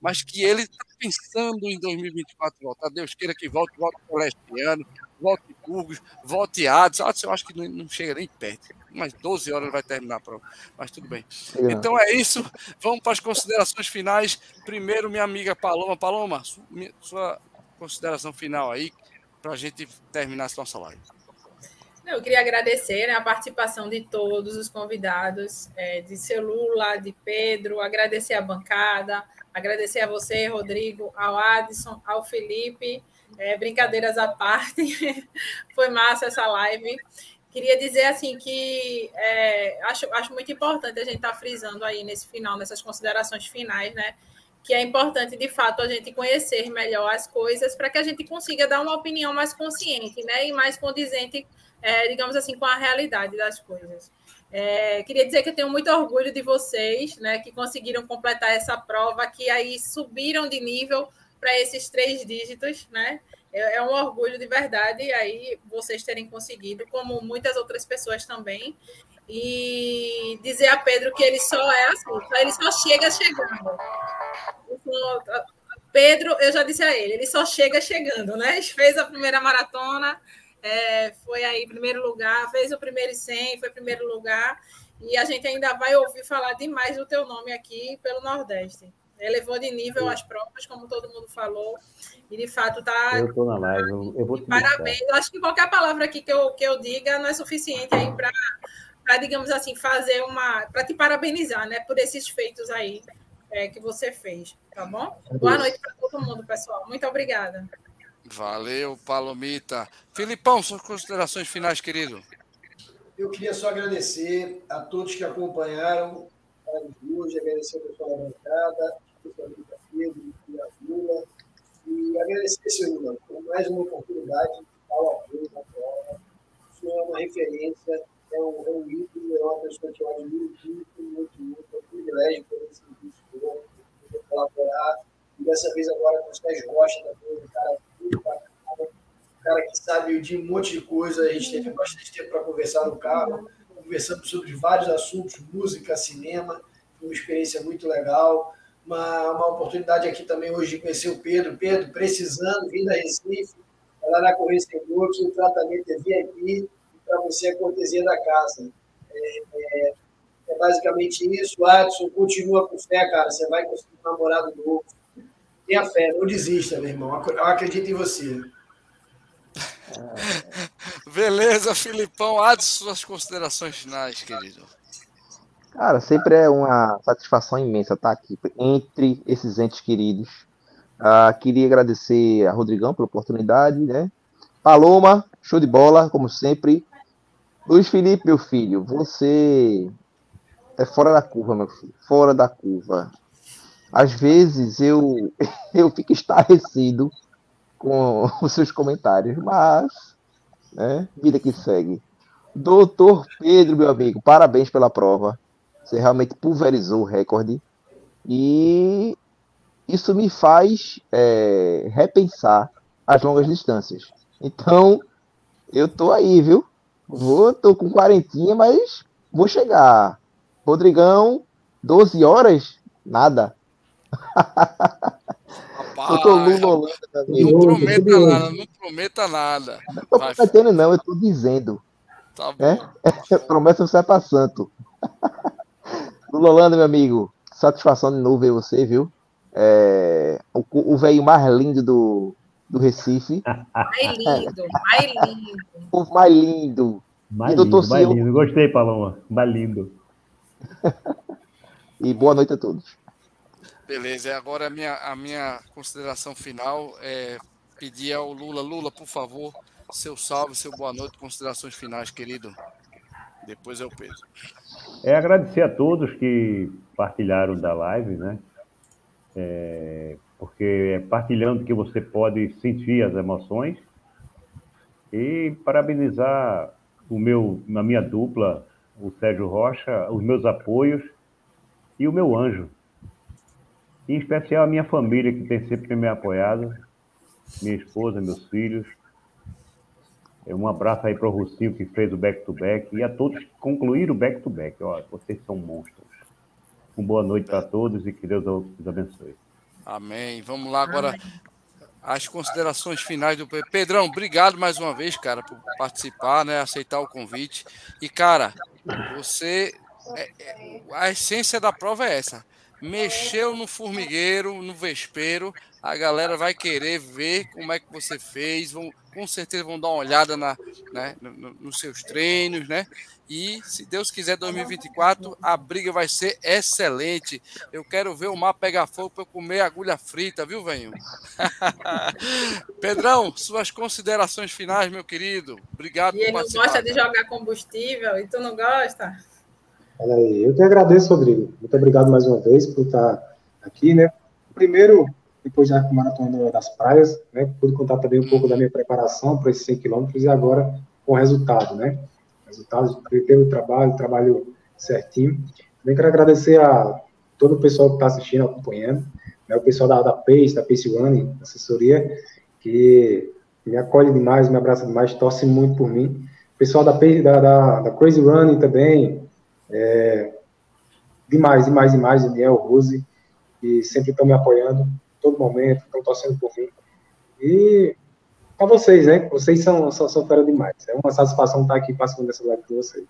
Mas que ele está pensando em 2024 voltar. Deus queira que volte, volte Celestiano, volte Burgos, volte Ades. Ades eu acho que não, não, chega nem perto. Umas 12 horas vai terminar a prova. Mas tudo bem. Então é isso. Vamos para as considerações finais. Primeiro, minha amiga Paloma. Paloma, sua consideração final aí para a gente terminar essa nossa live. Eu queria agradecer né, a participação de todos os convidados, é, de seu Lula, de Pedro, agradecer a bancada, agradecer a você, Rodrigo, ao Adson, ao Felipe. É, brincadeiras à parte, *laughs* foi massa essa live. Queria dizer assim que é, acho, acho muito importante a gente estar tá frisando aí nesse final, nessas considerações finais, né? Que é importante, de fato, a gente conhecer melhor as coisas para que a gente consiga dar uma opinião mais consciente, né? E mais condizente é, digamos assim, com a realidade das coisas. É, queria dizer que eu tenho muito orgulho de vocês, né, que conseguiram completar essa prova, que aí subiram de nível para esses três dígitos, né? É, é um orgulho de verdade aí vocês terem conseguido, como muitas outras pessoas também. E dizer a Pedro que ele só é assim, ele só chega chegando. Pedro, eu já disse a ele, ele só chega chegando, né? Fez a primeira maratona, é, foi aí primeiro lugar, fez o primeiro 100, foi primeiro lugar, e a gente ainda vai ouvir falar demais do teu nome aqui pelo Nordeste. Elevou de nível as provas, como todo mundo falou, e de fato tá. Eu estou na live, eu vou te Parabéns. Eu acho que qualquer palavra aqui que eu, que eu diga não é suficiente aí para, digamos assim, fazer uma. para te parabenizar, né, por esses feitos aí é, que você fez, tá bom? Boa noite para todo mundo, pessoal. Muito obrigada. Valeu, Palomita. Filipão, suas considerações finais, querido. Eu queria só agradecer a todos que acompanharam hoje, agradecer ao pessoal da bancada, especialmente a Pedro e a Lula, e agradecer, Silvio, por mais uma oportunidade de dar o apoio na prova. O senhor é uma referência, é um, é um ídolo, é uma pessoa que eu admiro muito, muito, muito. É um privilégio poder serviço poder colaborar. E dessa vez agora com o Sérgio Rocha também, um cara muito bacana, um cara que sabe de um monte de coisa. A gente teve bastante tempo para conversar no carro, conversando sobre vários assuntos, música, cinema. Uma experiência muito legal. Uma, uma oportunidade aqui também hoje de conhecer o Pedro. Pedro, precisando, vindo a Recife, lá na Correia Senhor, que o tratamento é VIP, para você é cortesia da casa. É, é, é basicamente isso. Adson, continua com fé, cara. Você vai conseguir um namorado novo. Tenha fé, não desista, meu irmão. Eu acredito em você. *laughs* Beleza, Filipão. Adson, suas considerações finais, querido. Cara, sempre é uma satisfação imensa estar aqui entre esses entes queridos. Uh, queria agradecer a Rodrigão pela oportunidade, né? Paloma, show de bola, como sempre. Luiz Felipe, meu filho, você é fora da curva, meu filho. Fora da curva. Às vezes eu, *laughs* eu fico estarrecido com os seus comentários, mas, né, vida que segue. Doutor Pedro, meu amigo, parabéns pela prova. Você realmente pulverizou o recorde. E isso me faz é, repensar as longas distâncias. Então, eu tô aí, viu? Vou, tô com quarentinha, mas vou chegar. Rodrigão, 12 horas? Nada. Rapaz, eu tô Lula Não prometa nada, não prometa nada. Não tô prometendo, não, eu tô dizendo. Tá é? bom. É? *laughs* Promessa não sai pra santo. *laughs* Lula Holanda, meu amigo, satisfação de novo ver você, viu? É, o velho mais lindo do, do Recife. Mais *laughs* lindo, mais lindo. O mais lindo. Mais e lindo, mais lindo. Gostei, Paloma. Mais lindo. *laughs* e boa noite a todos. Beleza, agora a minha, a minha consideração final é pedir ao Lula, Lula, por favor, seu salve, seu boa noite, considerações finais, querido. Depois é o Pedro. É agradecer a todos que partilharam da live, né? É, porque é partilhando que você pode sentir as emoções e parabenizar o meu, a minha dupla, o Sérgio Rocha, os meus apoios e o meu anjo. Em especial a minha família, que tem sempre me apoiado, minha esposa, meus filhos, um abraço aí para o Russinho que fez o back-to-back -back, e a todos que concluíram o back-to-back. -back. vocês são monstros. Uma boa noite para todos e que Deus os abençoe. Amém. Vamos lá agora. As considerações finais do Pedrão, obrigado mais uma vez, cara, por participar, né? Aceitar o convite. E, cara, você. É, é, a essência da prova é essa. Mexeu no formigueiro, no vespeiro, a galera vai querer ver como é que você fez, vão, com certeza vão dar uma olhada na, né, no, no, nos seus treinos, né? E se Deus quiser, 2024 a briga vai ser excelente. Eu quero ver o mar pegar fogo para eu comer agulha frita, viu, venho? *laughs* Pedrão, suas considerações finais, meu querido. Obrigado e ele participar. gosta de jogar combustível e tu não gosta? Olha aí, eu que agradeço, Rodrigo. Muito obrigado mais uma vez por estar aqui, né? Primeiro, depois da maratona das praias, né? Pude contar também um pouco da minha preparação para esses 100 quilômetros e agora com o resultado, né? Resultados, teve o trabalho, trabalho certinho. Também quero agradecer a todo o pessoal que está assistindo, acompanhando, né? O pessoal da, da PACE, da PACE One, assessoria, que me acolhe demais, me abraça demais, torce muito por mim. O pessoal da, da, da, da Crazy Running também, é, demais, demais, demais, Daniel, Rose, que sempre estão me apoiando todo momento, estão torcendo por mim. E para vocês, né? Vocês são, são, são fera demais. É uma satisfação estar aqui passando essa live com vocês.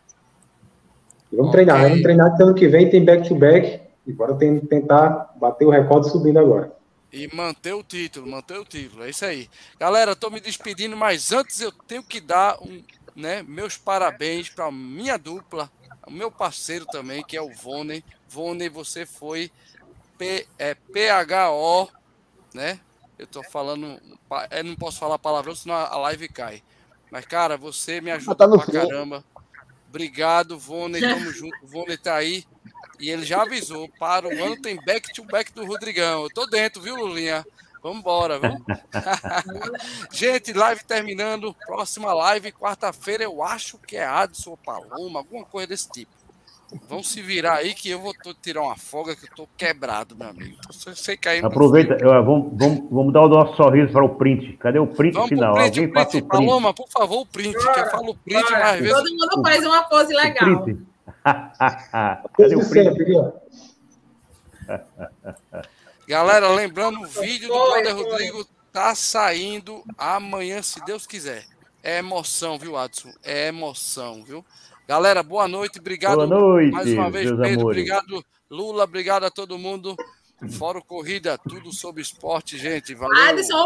E vamos okay. treinar, vamos treinar que ano que vem tem back-to-back -back, e bora tentar bater o recorde subindo agora. E manter o título, manter o título, é isso aí. Galera, estou me despedindo, mas antes eu tenho que dar um, né, meus parabéns para minha dupla, o meu parceiro também, que é o Vone. Vone, você foi P, é, PHO, né? Eu tô falando, eu não posso falar palavrão, senão a live cai. Mas, cara, você me ajuda tá pra caramba. Obrigado, Vone, tamo junto. O Vone tá aí. E ele já avisou, para o ano tem back-to-back -back do Rodrigão. Eu tô dentro, viu, Lulinha? Vamos embora, vamos. *laughs* Gente, live terminando. Próxima live, quarta-feira, eu acho que é Adson ou Paloma, alguma coisa desse tipo. Vamos se virar aí que eu vou tirar uma folga que eu tô quebrado, meu amigo. Então, você cair Aproveita, eu, vamos, vamos, vamos dar o nosso sorriso para o print. Cadê o print vamos final? Print, Alguém print. o print. Paloma, por favor, o print. que eu falo o print mais vezes. Todo mundo faz uma pose legal. *laughs* Cadê o print? *laughs* Galera, lembrando, o vídeo do Wander Rodrigo tá saindo amanhã, se Deus quiser. É emoção, viu, Adson? É emoção, viu? Galera, boa noite, obrigado boa noite, mais uma vez, Pedro. Amores. Obrigado, Lula, obrigado a todo mundo. Fora Corrida, tudo sobre esporte, gente. Valeu. Adson,